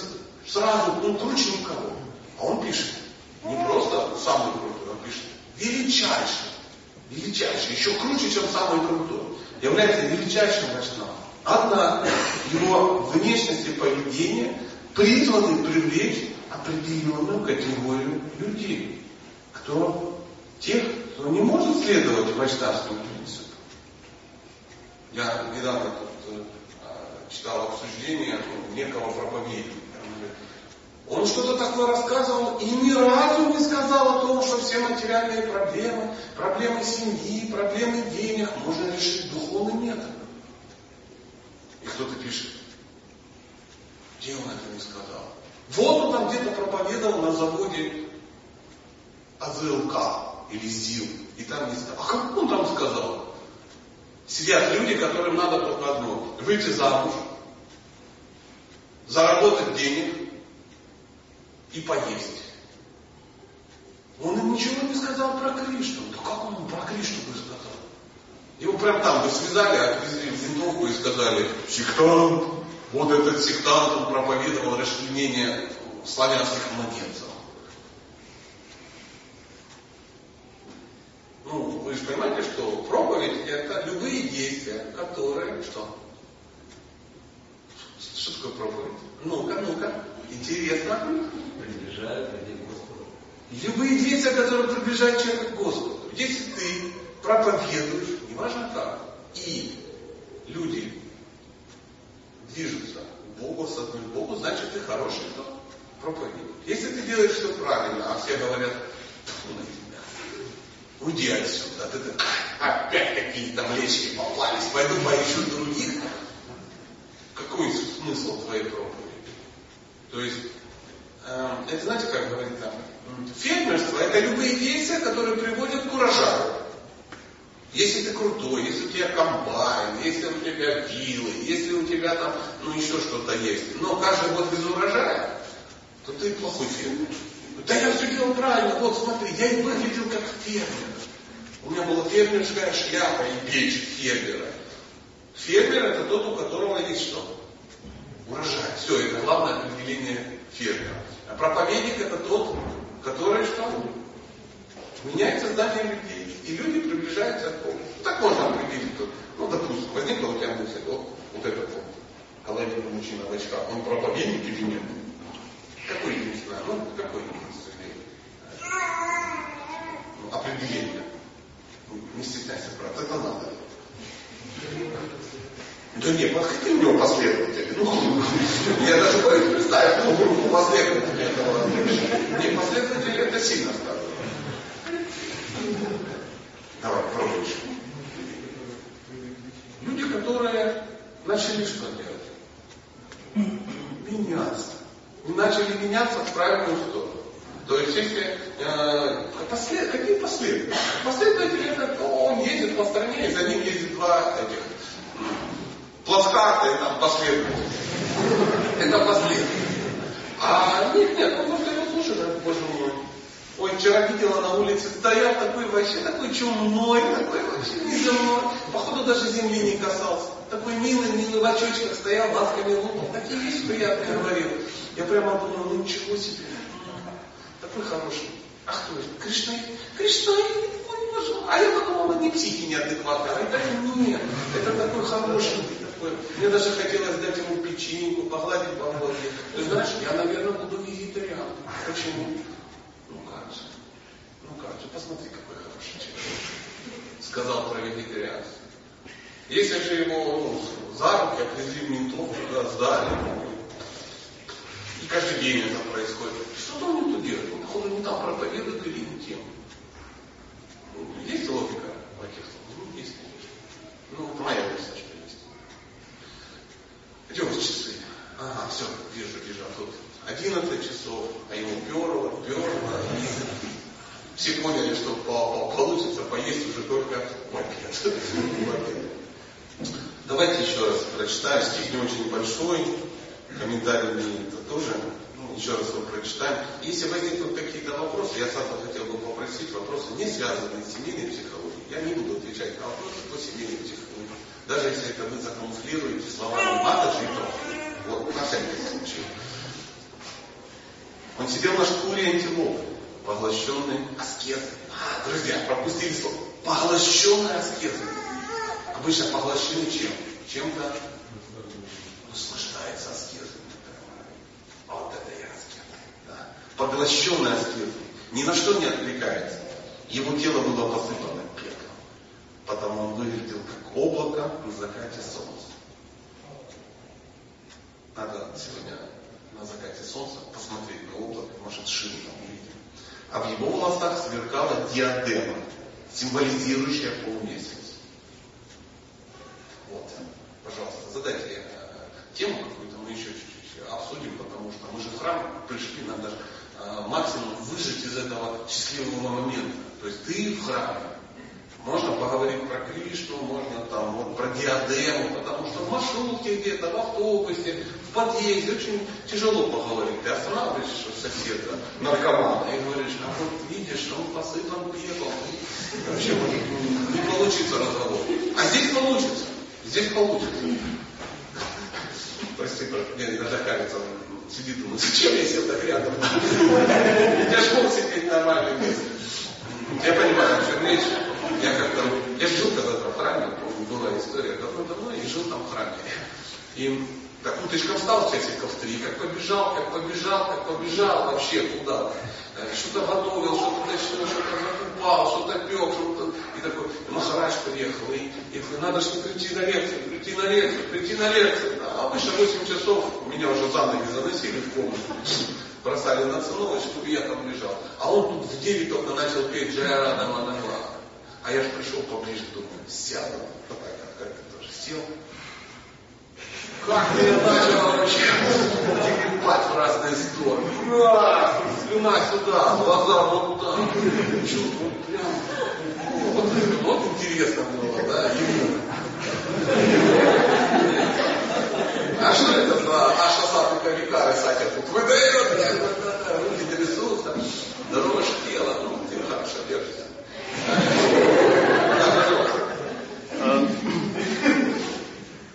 сразу, ну, круче никого. А он пишет, не просто самый крутой, он пишет величайший, величайший, еще круче, чем самый крутой, является величайшим вайшнавом. Однако его внешность и поведение призваны привлечь определенную категорию людей, кто тех, кто не может следовать вайшнавским принципам. Я недавно тут э, читал обсуждение некого проповедника. Он что-то такое рассказывал и ни разу не сказал о том, что все материальные проблемы, проблемы семьи, проблемы денег можно решить духовным методом. И кто-то пишет, где он это не сказал? Вот он там где-то проповедовал на заводе АЗЛК или ЗИЛ. И там не сказал. А как он там сказал? Сидят люди, которым надо только одно. Выйти замуж, заработать денег и поесть. Он им ничего не сказал про Кришну. Да как он про Кришну бы сказал? Его прям там бы связали, отвезли в винтовку и сказали, сектант, вот этот сектант, он проповедовал расчленение славянских младенцев. Ну, вы же понимаете, что проповедь это любые действия, которые что? Что такое проповедь? Ну-ка, ну-ка, интересно. Приближают людей к Господу. Любые действия, которые приближают человека к Господу. Если ты проповедуешь, неважно как, и люди движутся к Богу, осознают Богу, значит ты хороший проповедник. Если ты делаешь все правильно, а все говорят, тебя, уйди отсюда, ты, ты опять какие-то млечки попались, пойду поищу других, какой смысл твоей проповеди? То есть, э, это знаете, как говорит там, фермерство это любые действия, которые приводят к урожаю. Если ты крутой, если у тебя комбайн, если у тебя вилы, если у тебя там, ну еще что-то есть, но каждый год без урожая, то ты плохой фермер. Да я все делал правильно, вот смотри, я и выглядел как фермер. У меня была фермерская шляпа и печь фермера. Фермер это тот, у которого есть что? Урожай. Все, это главное определение фермера. А проповедник это тот, который что? Меняет сознание людей. И люди приближаются к Богу. Так можно определить. Ну, допустим, возникла у тебя мысль, вот, вот этот вот коллегия мужчина в очках, он проповедник или нет? Какой единственное? Ну, какой единственное? Ну, определение. Не стесняйся, брат, это надо. Да нет, какие у него последователи? Ну, я даже боюсь представить ну, группу последователей этого. Не, последователи это сильно сказано. Давай, пробуй Люди, которые начали что делать? Меняться. Начали меняться в правильную сторону. То есть, если э, послед, какие последователи? Последователи это то он едет по стране, и за ним ездит два этих плацкарта и там последователи. Это последователи. А нет, нет, ну просто его слушают, боже мой. Ой, вчера видела на улице, стоял такой вообще, такой чумной, такой вообще неземной. Походу даже земли не касался. Такой милый, милый в очочках стоял, лапками лупал. Такие вещи приятные говорил. Я прямо думал, ну ничего себе. Такой хороший. А кто это? Кришна? Кришна, ой, боже А я подумал, одни психи неадекватные. А это нет. Это такой хороший. Такой. Мне даже хотелось дать ему печеньку, погладить по голове. Ты знаешь, я, наверное, буду вегетариан. Почему? Же, посмотри, какой хороший человек. Сказал про вегетарианство. Если же его ну, за руки отвезли в ментов, туда сдали, и каждый день это происходит. Что он не тут делает? Он, походу, не там проповедует или не тем. Ну, есть логика в этих? Ну, есть, конечно. Ну, моя версия, что есть. У вас часы? Ага, все, вижу, вижу, а тут 11 часов, а ему перло, перло, все поняли, что получится поесть уже только обед. Давайте еще раз прочитаем. Стих не очень большой, комментарий это тоже. Ну, еще раз его прочитаем. Если возникнут какие-то вопросы, я сразу хотел бы попросить вопросы, не связанные с семейной психологией. Я не буду отвечать на вопросы по семейной психологии. Даже если это вы закамуфлируете словами матаджи и профи. Вот, на всякий случай. Он сидел на шкуре антилопы, поглощенный аскезой. А, друзья, пропустили слово. Поглощенный аскезой. Обычно поглощены чем? Чем-то наслаждается аскезой. А вот это я аскеза. Да. Поглощенный аскезой. Ни на что не отвлекается. Его тело было посыпано пеплом. Потому он выглядел как облако на закате солнца. Надо сегодня на закате солнца посмотреть на облако, может шину там. А в его волосах сверкала диадема, символизирующая полумесяц. Вот, пожалуйста, задайте э, тему какую-то, мы еще чуть-чуть обсудим, потому что мы же в храм пришли, надо э, максимум выжить из этого счастливого момента. То есть ты в храме, можно поговорить про Кришну, можно там вот про диадему, потому что в маршрутке где-то, в автобусе, в подъезде очень тяжело поговорить. Ты останавливаешься соседа, наркомана, и говоришь, а вот видишь, он посыпан пеплом. Вообще может не получится разговор. А здесь получится. Здесь получится. Прости, мне иногда кажется, он сидит, думает, зачем я сел так рядом? Мог сидеть нормально. Я понимаю, о чем речь. Я как-то, я жил когда-то в храме, помню, была история давно-давно, и жил там в храме. И так утречком встал часиков три, как побежал, как побежал, как побежал вообще куда э, Что-то готовил, что-то точно, что-то закупал, что-то пек, что-то... И такой, Махарадж приехал, и, и такой, надо же прийти на лекцию, прийти на лекцию, прийти на лекцию. А обычно 8 часов меня уже за ноги заносили в комнату бросали на циновочку, и я там лежал. А он тут в 9 только начал петь Джайарада Манаглаха. А я же пришел поближе, думаю, сяду. Вот так, как ты тоже сел. Как ты начал вообще кипать в разные стороны. Раз, слюна сюда, глаза вот так. Чувствую прям. Вот, вот интересно было, да. А что это за Аша Сату Кавикары Сатя тут выдает? Руки трясутся, дрожь тела, ну, ты хорошо держишься.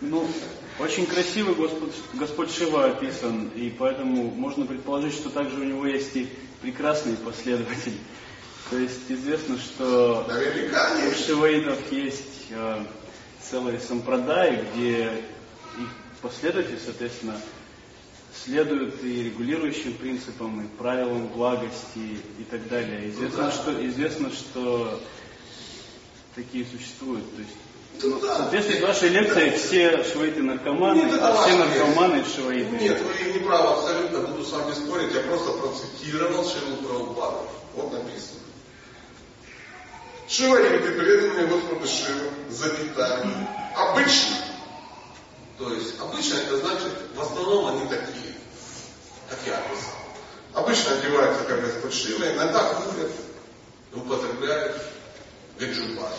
Ну, очень красиво Господь, Господь Шива описан, и поэтому можно предположить, что также у него есть и прекрасные последователи. То есть известно, что у шиваитов есть э, целые сампрадаи, где их последователи, соответственно, следуют и регулирующим принципам, и правилам благости и так далее. Известно, ну, да. что, известно, что такие существуют. То есть, ну, да. Соответственно, в вашей лекции все швейты наркоманы, Нет, а все наркоманы швейты. Нет, вы не правы абсолютно, буду с вами спорить, я просто процитировал Шилу Прабхупаду. Вот написано. Шивариты, преданные Господу Шиву, запятая, обычно. То есть, обычно это значит, в основном они такие, как я описал. Обычно одеваются как Господь Шива, иногда курят, употребляют Гаджубас.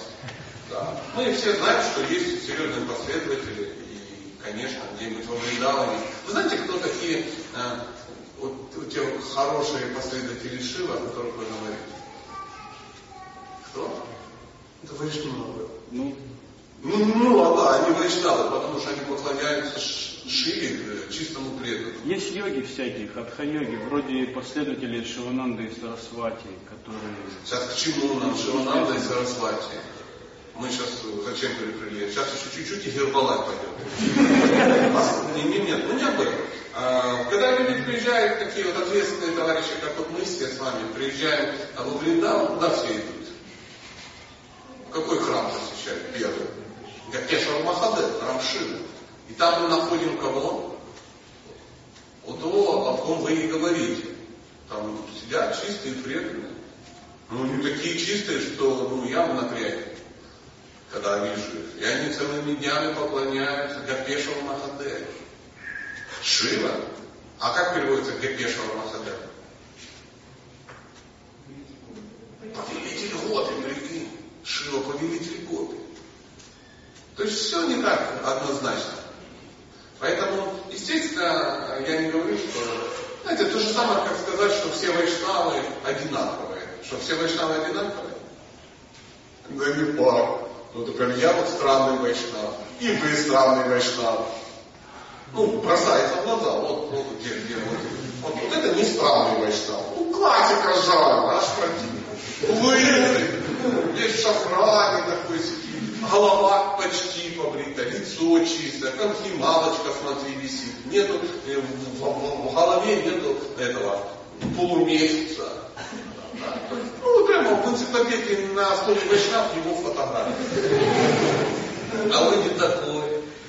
Да. Мы все знаем, что есть серьезные последователи, и, конечно, где-нибудь во Вриндаване. Вы знаете, кто такие э, вот, те хорошие последователи Шива, о которых вы говорите? Кто? Это Вайшнава. Ну, ну, ну, а да, они вайшнавы, потому что они поклоняются Шиве, э, чистому преданному. Есть йоги всякие, хатха-йоги, вроде последователей Шивананды и Сарасвати, которые... Сейчас к чему нам Шивананда и Сарасвати? Мы сейчас зачем прикрыли? Сейчас еще чуть-чуть и Гербалайф пойдет. Нет, нет, ну не об этом. А, когда люди приезжают, такие вот ответственные товарищи, как вот мы все с вами, приезжаем в Вриндаван, куда все идут? Какой храм посещают первый? Гакешвар Махадев, храм Шивы. И там мы находим кого? Вот того, о ком вы и говорите. Там сидят чистые преданные. Ну, не такие чистые, что ну, явно напрягают когда вижу их. И они целыми днями поклоняются Гапешеву Махадеву. Шива. А как переводится Гапешева Махадев? Повелитель Гопи, прикинь. Шива повелитель Гопи. То есть все не так однозначно. Поэтому, естественно, я не говорю, что... Знаете, то же самое, как сказать, что все вайшнавы одинаковые. Что все вайшнавы одинаковые? Да не пар. Ну, например, я вот странный вайшнав, и вы странный вайшнав. Ну, бросается в глаза, вот, вот где, где, вот, вот, вот это не странный вайшнав. Ну, классика жанра, аж противно. Вы, весь шафране такой сидит, голова почти побрита, лицо чистое, как снималочка, смотри, висит. Нету, э, в, в, в голове нету этого полумесяца. Ну, прямо в энциклопедии на основе вайшнав его фотографии. А вы не такой,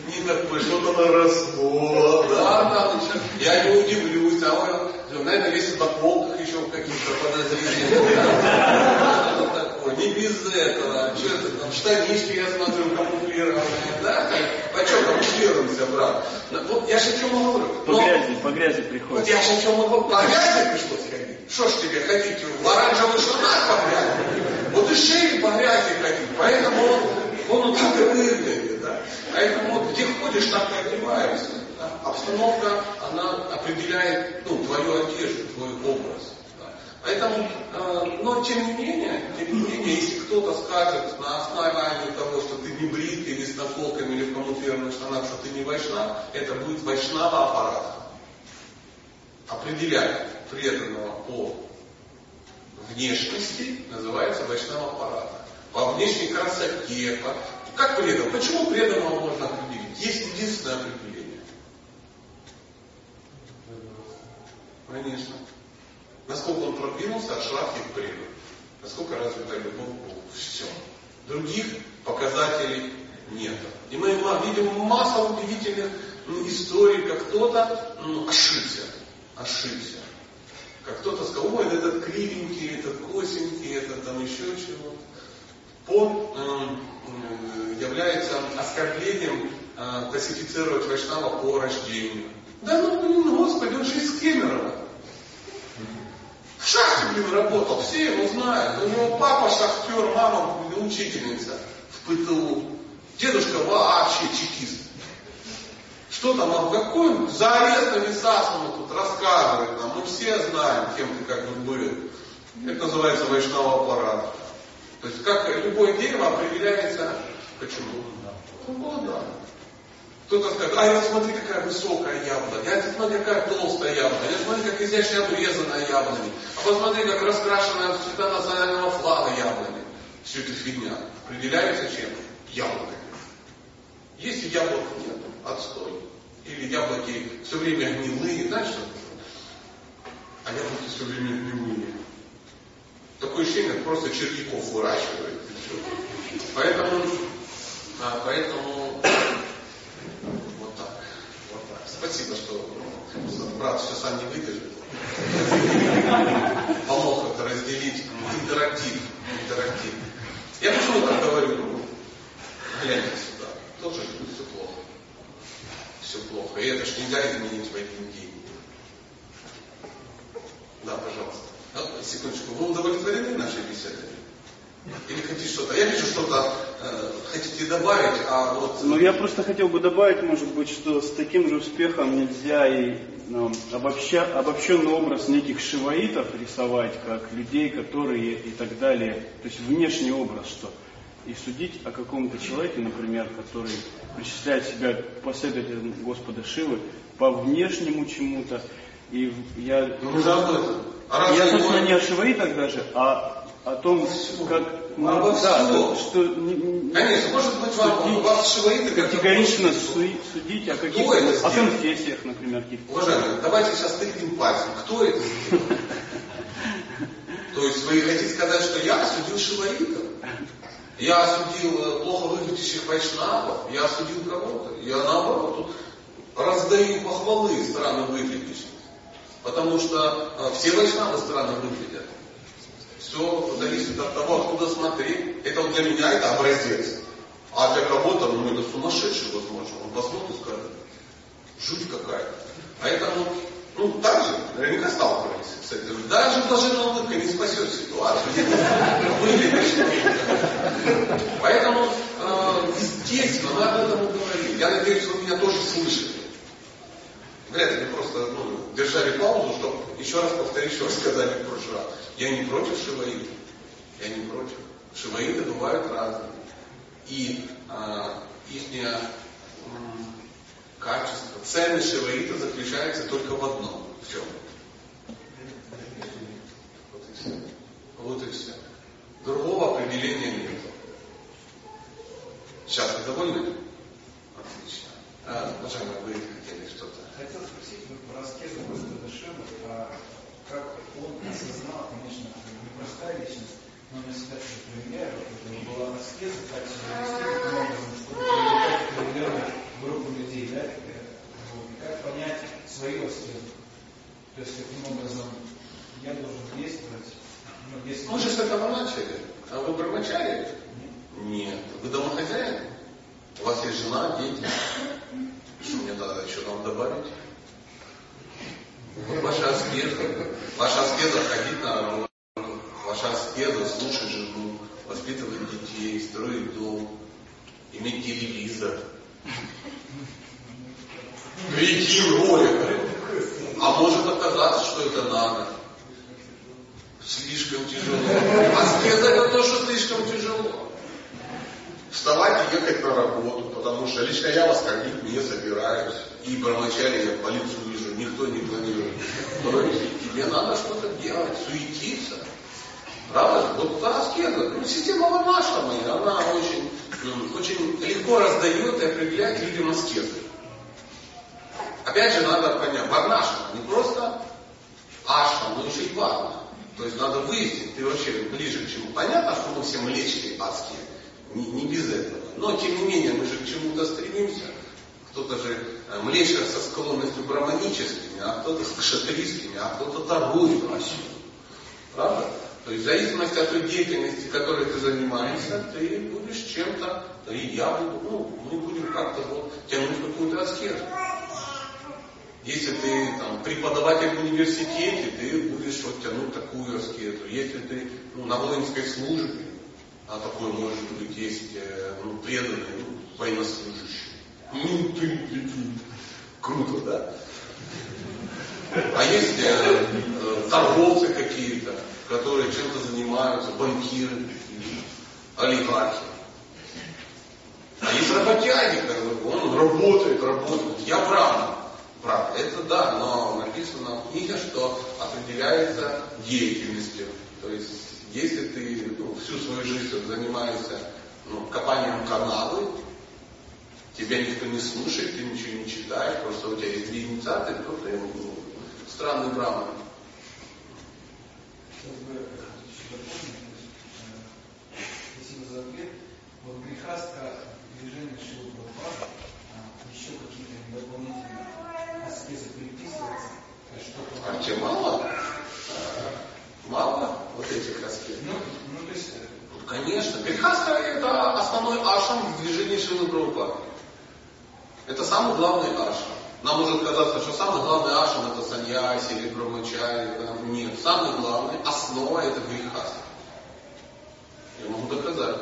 не такой, что-то наросло. Да, ну, я не удивлюсь, а он, наверное, весь в наколках еще каких-то подозрениях не без этого. Что это там, штанишки, я смотрю, камуфлированные, да? А что камуфлируемся, брат? Ну, вот я же о чем говорю. По Но, грязи, по грязи приходит. Вот я же о чем говорю. По грязи пришлось ходить. Что ж тебе ходить в оранжевых штанах по грязи? Вот и шеи по грязи ходить. Поэтому он, он вот так и выглядит. Да? Поэтому вот где ходишь, так и одеваешься. Да? Обстановка, она определяет ну, твою одежду, твой образ. Поэтому, э, но тем не менее, тем не менее, если кто-то скажет на основании того, что ты не брит или с наколками или в камуфлированных штанах, что ты не вайшнав, это будет вайшнава аппарат. Определять преданного по внешности называется вайшнава аппарат. По внешней красоте, по... как предан? Почему преданного можно определить? Есть единственное определение. Конечно насколько он продвинулся от шлаки к преду, насколько развита любовь к Богу. Все. Других показателей нет. И мы видим массу удивительных историй, как кто-то ну, ошибся, ошибся. Как кто-то сказал, ой, этот кривенький, этот косенький, это там еще чего-то. Он э, является оскорблением э, классифицировать Вайшнава по рождению. Да ну, Господи, он же из Кемерово. В шахте, блин, работал, все его знают. У него папа шахтер, мама учительница в ПТУ. Дедушка вообще чекист. Что там, а какой за арестами Сасану тут рассказывает нам? Мы все знаем, кем ты как бы был. Это называется вайшнава аппарат. То есть как любое дерево определяется, почему? Ну, да. Кто-то скажет, а я смотри, какая высокая яблоня, а это смотри, какая толстая яблоня, а смотри, как изящно обрезанная яблоня, а посмотри, как раскрашенная в цвета национального флага яблоня. Все это фигня. Определяется чем? Яблоками. Если яблок нет, отстой. Или яблоки все время гнилые, знаешь что? А яблоки все время гнилые. Такое ощущение, просто червяков выращивает. Поэтому, а, поэтому Спасибо, что брат все сам не выдержит. Помог это разделить. Интерактив. Интерактив. Я почему так говорю? Гляньте сюда. Тоже все плохо. Все плохо. И это ж нельзя изменить в один день. Да, пожалуйста. Секундочку. Вы удовлетворены нашей беседой? Или хотите что-то? Я вижу что-то э, хотите добавить, а вот... Ну, я просто хотел бы добавить, может быть, что с таким же успехом нельзя и ну, обобща, обобщенный образ неких шиваитов рисовать, как людей, которые и так далее. То есть внешний образ, что и судить о каком-то человеке, например, который причисляет себя последователем Господа Шивы по внешнему чему-то. И я... Ну, мы же об этом. А я, собственно, не о шиваитах даже, а о том, как ну, Обо да, всем. что не, Конечно, может быть, вам, судить, вас шиваиты категорично судить, судить о каких-то о конфессиях, например, каких-то. Уважаемые, давайте сейчас тыкнем пальцем. Кто это То есть вы хотите сказать, что я осудил шиваитов? Я осудил э, плохо выглядящих вайшнавов? Я осудил кого-то? Я наоборот тут раздаю похвалы странно выглядящим. Потому что э, все вайшнавы странно выглядят. Все зависит от того, откуда смотреть. Это вот для меня это образец. А для кого-то, ну это сумасшедший, возможно. Он посмотрит и скажет, жуть какая-то. Поэтому, ну, так же, наверняка сталкивались этим. Даже блаженная улыбка не спасет ситуацию. Поэтому, э, естественно, мы об этом говорили. Я надеюсь, вы меня тоже слышали. Вряд ли просто ну, держали паузу, чтобы еще раз повторить, что сказали в прошлый раз. Я не против шиваида. Я не против. Шиваиды бывают разные. И э, их качество, ценность шиваита заключается только в одном. Службе, а такой может быть есть э, ну, преданный ну, военнослужащий. Ну ты прикинь. Круто, да? А есть э, э, торговцы какие-то, которые чем-то занимаются, банкиры олигархи. А есть работяги, он работает, работает. Я прав. Прав. Это да, но написано в книге, что определяется деятельностью. То есть если ты ну, всю свою жизнь занимаешься ну, копанием канавы, тебя никто не слушает, ты ничего не читаешь, просто у тебя есть две инициации, то ты ну, странный браман. Спасибо за ответ. Вот грехаска движение Шилы еще какие-то дополнительные аспекты приписываются? А тебе мало? Мало вот этих аспектов? Ну, ну, то есть... Конечно. Грехаска это основной ашам в движении Шилы Прабхупады. Это самый главный ашам. Нам может казаться, что самый главный ашам это саньяси или брамачари. Нет, самый главный, основа это грехаска. Я могу доказать.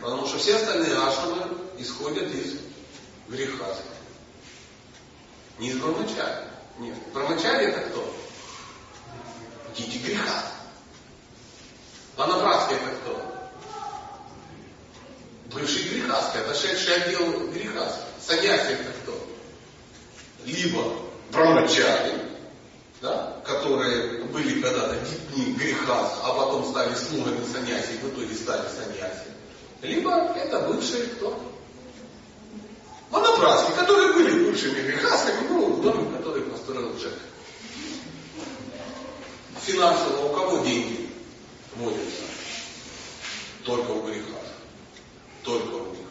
Потому что все остальные ашамы исходят из грехаски. Не из брамачари. Нет. Брамачари это кто? Дети греха. Понапрасский это кто? Бывший грехаский, отошедший отдел грехаский. Саньяси это кто? Либо брамачари, да, которые были когда-то детьми греха, а потом стали слугами саньяси и в итоге стали саньяси. Либо это бывшие кто? Монопраски, которые были бывшими грехасками, ну, в доме, который построил Джек финансово у кого деньги водятся? Только у греха. Только у них.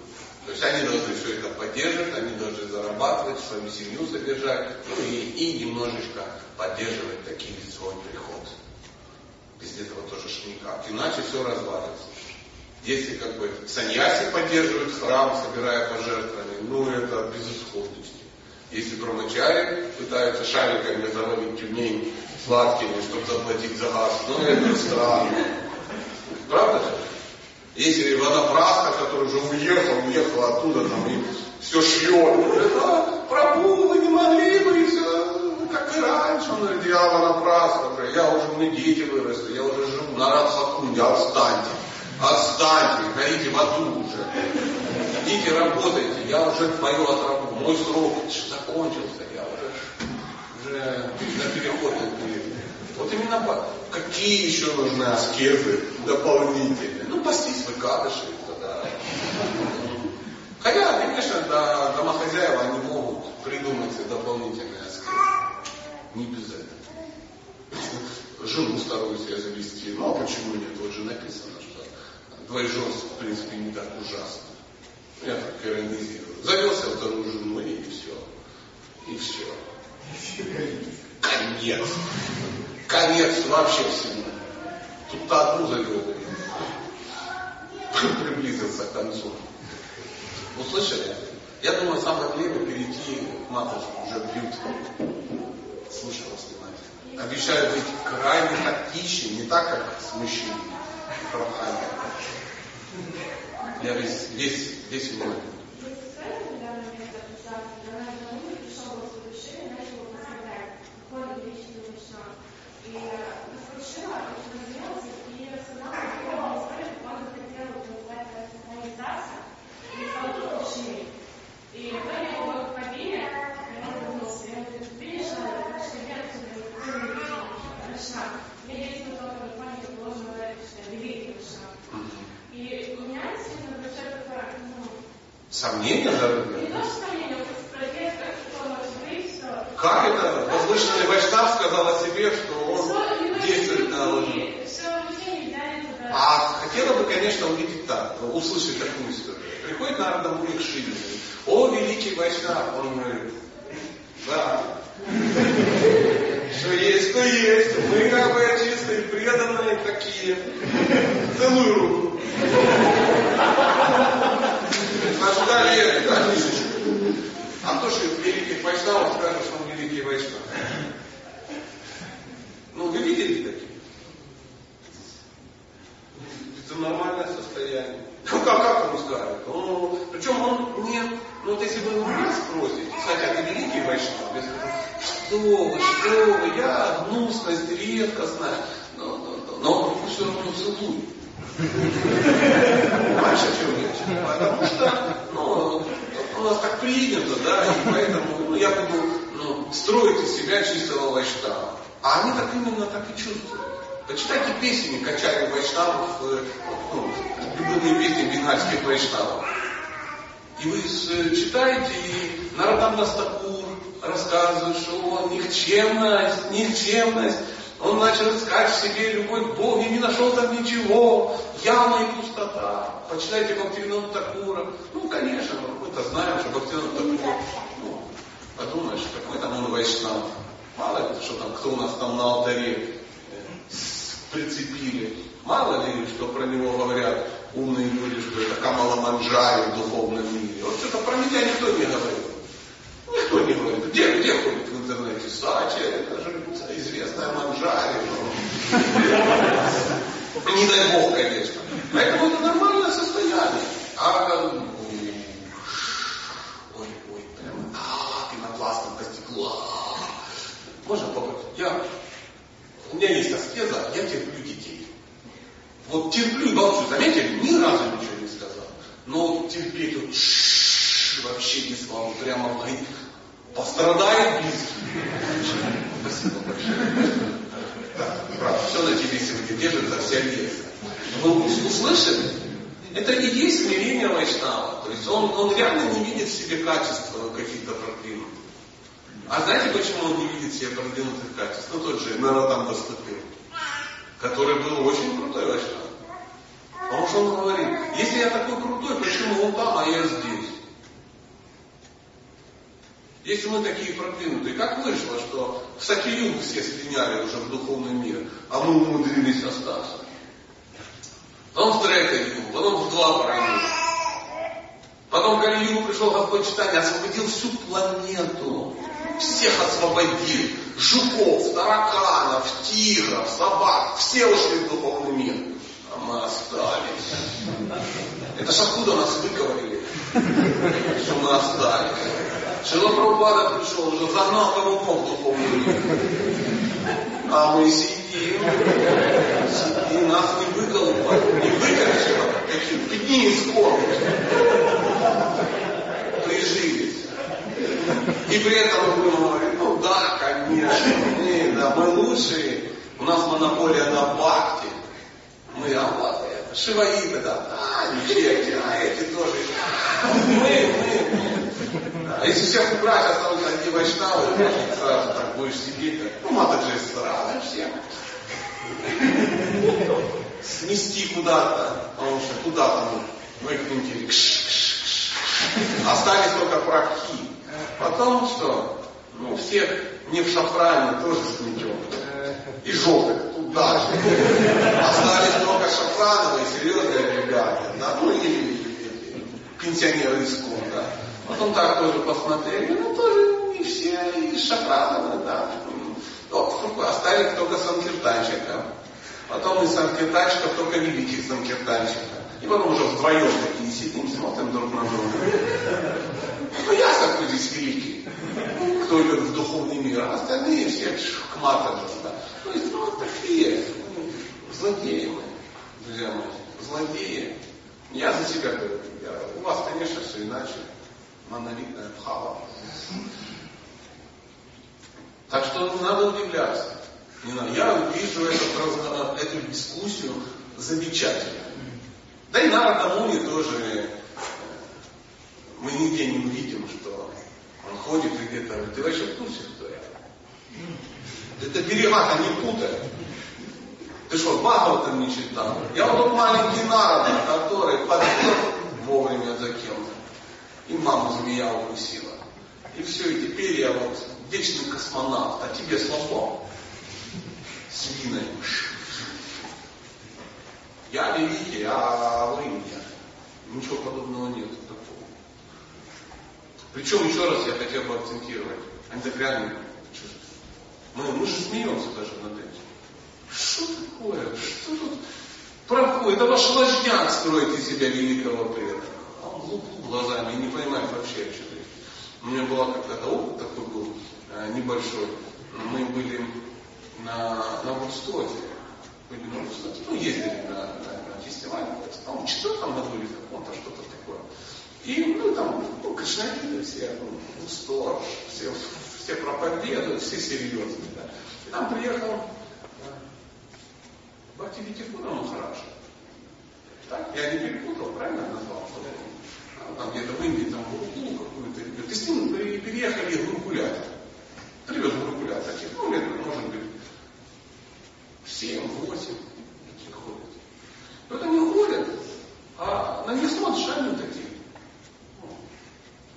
То есть они должны все это поддерживать, они должны зарабатывать, свою семью содержать, ну и, и немножечко поддерживать такие свой приход. Без этого тоже ж никак. Иначе все развалится. Если как бы саньяси поддерживают храм, собирая пожертвования, ну это безысходность. Если брамачари пытаются шариками завалить тюмень сладкими, чтобы заплатить за газ, ну это странно. Правда же? Если водопраска, который уже уехал, уехал оттуда, там, и все шьет, а, Прабу, вы не могли бы, все, как и раньше. Он говорит, я водопраска, я уже, меня дети выросли, я уже живу на Радхакунде, отстаньте, отстаньте, горите в аду уже. Идите, работайте, я уже мою отработал, мой срок закончился, я уже, уже на переход Вот именно какие еще нужны аскезы дополнительные? Ну, пастись выкадыши тогда. Хотя, конечно, да, домохозяева, они могут придумать дополнительные аскезы. Не без этого. Жену старую себе завести. Ну, а почему нет? Вот же написано, что двоеженство, в принципе, не так ужасно. Я так иронизирую. Завелся вторую жену, и все. И все. Конец. Конец вообще всему. Тут-то одну завел приблизился к концу. Услышали? Я думаю, самое время перейти к матушке, уже бьют. Слушай вас внимательно. Обещаю быть крайне тактичен, не так, как с мужчиной. Прохание. Я весь, весь, весь внимание. И совершила очень разделался и рассказала такую историю, как он захотел называется синхронизация и стал решением. И мы его побили, и он вернулся. И он говорит, видишь, что нет Рашна. Мне действует только в Японии положено великий Рашна. И у меня действительно большое такое, ну, Сомнение, да? Не то, что сомнение, вот как это? Возвышенный Вайштав сказал о себе, что он действует на лжи. А хотела бы, конечно, услышать такую историю. Приходит Нарада Муни к Шиве, о, великий Вайшнав, он говорит, да, что есть, то есть, мы как бы чистые, преданные такие, целую руку. Ожидали книжечку. А то, что великий Вайшнав, скажет, что он великий Вайшнав. Ну, вы видели такие? Это нормальное состояние. Ну, как, как ему скажет? Ну, причем он не, ну вот если вы его раз спросите, кстати, а ты великий Вайшнав, я скажу, что вы, что вы, я гнусность редко знаю. Но, но, но, он все равно целует. Понимаешь, о чем речь? Потому что, ну, у нас так принято, да, и поэтому ну, я буду ну, строить из себя чистого вайштаба. А они так именно так и чувствуют. Почитайте песни Качари Вайшнавов, э, ну, любимые песни бенгальских Вайшнавов. И вы э, читаете, и Нарадам Настакур рассказывает, что он никчемность, никчемность. Он начал искать в себе любовь к Богу и не нашел там ничего. Яма и пустота. Почитайте Бхактивинода Такура. Ну, конечно, мы-то знаем, что Бхактивинод Такур, ну, подумаешь, какой там он Вайшнав. Мало ли, что там, кто у нас там на алтаре э, прицепили. Мало ли, что про него говорят умные люди, что это Камала Манджари в духовном мире. Вот что-то про меня никто не говорит. Никто не говорит. Где, где ходит в интернете? Сачи, это же известная Манджари. Не дай Бог, конечно. Поэтому это нормальное состояние. А ой, ой, прямо так, пенопластом по стеклу. Можно попробовать? Я, у меня есть аскеза, я терплю детей. Вот терплю и молчу. Заметили, ни разу ничего не сказал. Но терпеть вот вообще не смогу. Прямо говорит, пострадает близкий. Спасибо большое. Да, правда, все на тебе сегодня держится, вся леса. Вы услышали? Это и есть смирение Вайшнава. То есть он, он реально не видит в себе качества каких-то продвинутых. А знаете, почему он не видит себе продвинутых качеств? Ну, тот же Наратам поступил, который был очень крутой Вайшнав. Потому что он говорит, если я такой крутой, почему он там, а я здесь? Если мы такие продвинутые, как вышло, что в Сатиюгу все слиняли уже в духовный мир, а мы умудрились остаться? Потом в Трека потом в два пройдем. Потом Кали пришел Господь читание, освободил всю планету. Всех освободил. Жуков, тараканов, тигров, собак. Все ушли в духовный мир. А мы остались. Это ж откуда нас выковырили, что мы остались. Шила пришел, уже загнал каблуком в духовную А мы сидим, сидим, нас не выколупали, не выкорчило, какие пни из Прижились. И при этом будем говорить, ну да, конечно, мы, да, мы лучшие, у нас монополия на бхакти. Мы, а вот это, шиваиты, да, а, эти, а эти тоже. Мы, мы, мы. А если всех убрать, осталось одни вайшнавы, сразу так будешь сидеть, так, ну, Матаджи сразу всем. Снести куда-то, потому что куда-то мы выкинуть Остались только прахи. Потом что? Ну, всех не в шафране тоже сметем. И желтых туда же. Остались только шафрановые, серьезные ребята. Да? Ну, или пенсионеры из да. Потом так тоже посмотрели, ну тоже не все из шафрановые, да. Вот, оставили только санкиртанщиков. Потом из санкиртанщиков только великих санкиртанщиков. И потом уже вдвоем такие сидим, смотрим друг на друга. Ну ясно, кто здесь великий. Кто идет в духовный мир, а остальные все к матаджам. Да. То есть, ну вот такие злодеи мы, друзья мои. Злодеи. Я за себя говорю. Я, у вас, конечно, все иначе. Монолитная пхава. Так что надо удивляться. Не надо. Я вижу этот, эту дискуссию замечательно. Да и Нарада Муни тоже э, мы нигде не увидим, что он ходит и где-то, ты вообще в курсе, кто я? Это берега-то не путай. Ты что, Бхагаватам не читал? Я вот маленький Нарада, который подбил вовремя за кем-то. И маму змея укусила. И все, и теперь я вот вечный космонавт, а тебе слабо. Свиной. Я великий, а вы нет. Ничего подобного нет такого. Причем, еще раз я хотел бы акцентировать, антикреальные чувства. Мы, мы же смеемся даже над этим. Что такое? Что тут проходит? Это ваш ложняк строит из себя великого предка. А он лупу глазами и не понимает вообще, что это. У меня была когда-то опыт такой был, небольшой. Мы были на, на Вудстоке были на Вудстоке, ну, ездили на, на, на фестиваль, по-моему, четвертом году или каком-то что-то такое. И, ну, там, ну, кришнаиты все, ну, Вудсток, все, все проповедуют, все серьезные, да. И там приехал э, Бхакти Витикуна Махарадж. Так, я не перепутал, правильно назвал? Там где-то в Индии, там, ну, какую-то, и с ним переехали гуркулят. Привез гуркулят таких, ну, лет, может быть, 7, 8 таких ходят. Вот они ходят, а на них смотришь, они такие. Ну,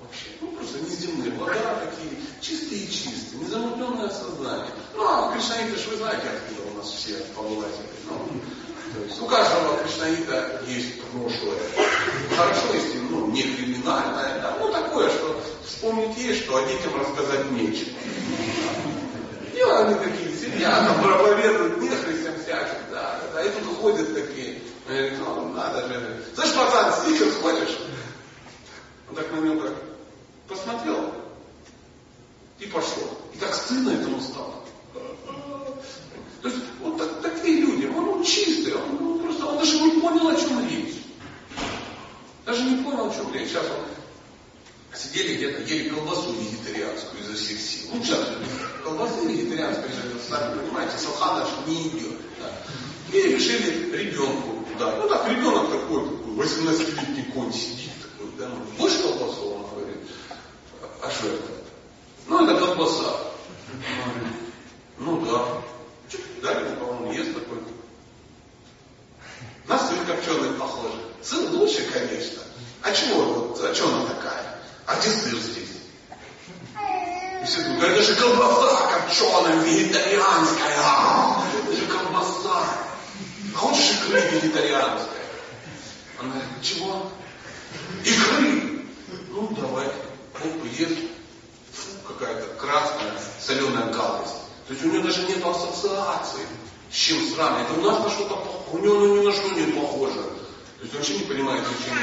вообще, ну просто неземные, глаза такие, чистые чистые, незамутненное сознание. Ну, а кришнаиты, вы знаете, откуда у нас все обыватели. Ну, у каждого кришнаита есть прошлое. Хорошо, если ну, не криминальное, да, ну такое, что вспомнить есть, что а детям рассказать нечего. И они такие сидят, там проповедуют, нехристям всяких, да, да, и тут ходят такие. Говорит, ну, надо же. Слышь, пацан, стикер хочешь? Он так на него как посмотрел и пошел. И так стыдно этому стало. То есть вот так, такие люди, он, он чистый, он, он просто он даже не понял, о чем речь. Даже не понял, о чем речь. Сейчас он сидели где-то, ели колбасу вегетарианскую изо всех сил. Ну, сейчас колбасы вегетарианской же, сами понимаете, салхана не идет. Да. И решили ребенку да. Ну так, ребенок такой, такой, 18-летний конь сидит такой, да, ну, будешь колбасу? Он говорит, а что это? Ну, это колбаса. Ну да. Чуть дали, по-моему, ест такой. На сыр копченый похоже. Сыр лучше, конечно. А чего вот, а что она такая? А где сыр здесь? И все думают, это же колбаса копченая, вегетарианская. Это же колбаса. Хочешь икры вегетарианская? Она говорит, чего? Икры. Ну, давай. Оп, ест. Фу, какая-то красная соленая гадость. То есть у нее даже нет ассоциации. С чем сравнивать? Это у нас на что-то похоже. У него ну, ни на что не похоже. То есть вообще не понимает, зачем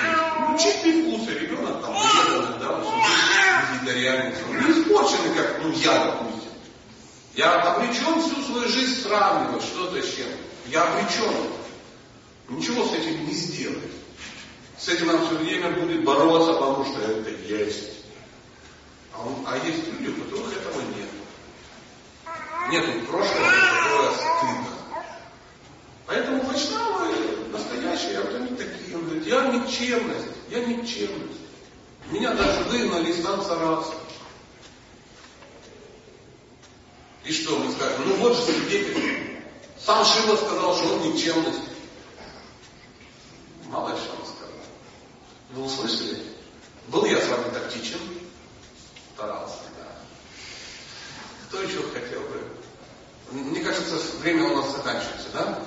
Ну, чистый вкус, и ребенок там приехал, да, вегетарианец. Не испорченный, как, ну, я, допустим. Я обречен всю свою жизнь сравнивать что-то с чем. Я обречен. Ничего с этим не сделать. С этим нам все время будет бороться, потому что это есть. А, он, а есть люди, у которых этого нет. Нет прошлого, которое стыдно. Поэтому вайшнавы настоящие, вот они такие. Он говорит, я никчемность, я никчемность. Меня даже выгнали из танца раз. И что мы скажем? Ну вот же свидетель. Сам Шива сказал, что он никчемность. Мало что он сказал. Вы услышали? Был я с вами тактичен? Старался, да. Кто еще хотел бы? Мне кажется, время у нас заканчивается, да?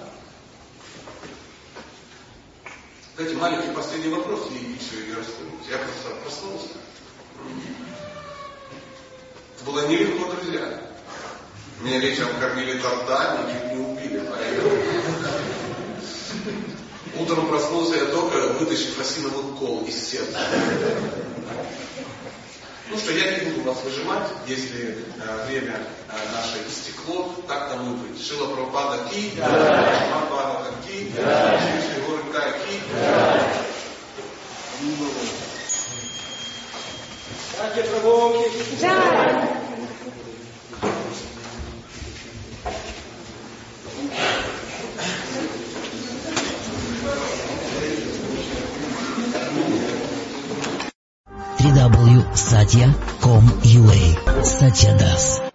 Кстати, маленький последний вопрос, и, и все, и расходимся. Я просто проснулся. Это было нелегко, друзья. Меня вечером кормили тортами, чуть не убили, поэтому... Утром проснулся я только, вытащив осиновый кол из сердца. Ну что, я не буду вас выжимать, если э, время э, наше истекло, так тому и быть. Шила Прабхупада Ки, Махабхарата Ки, Шри Гурика Ки. Сатья Прабhu. Джай. www.satya.com.ua Satya Das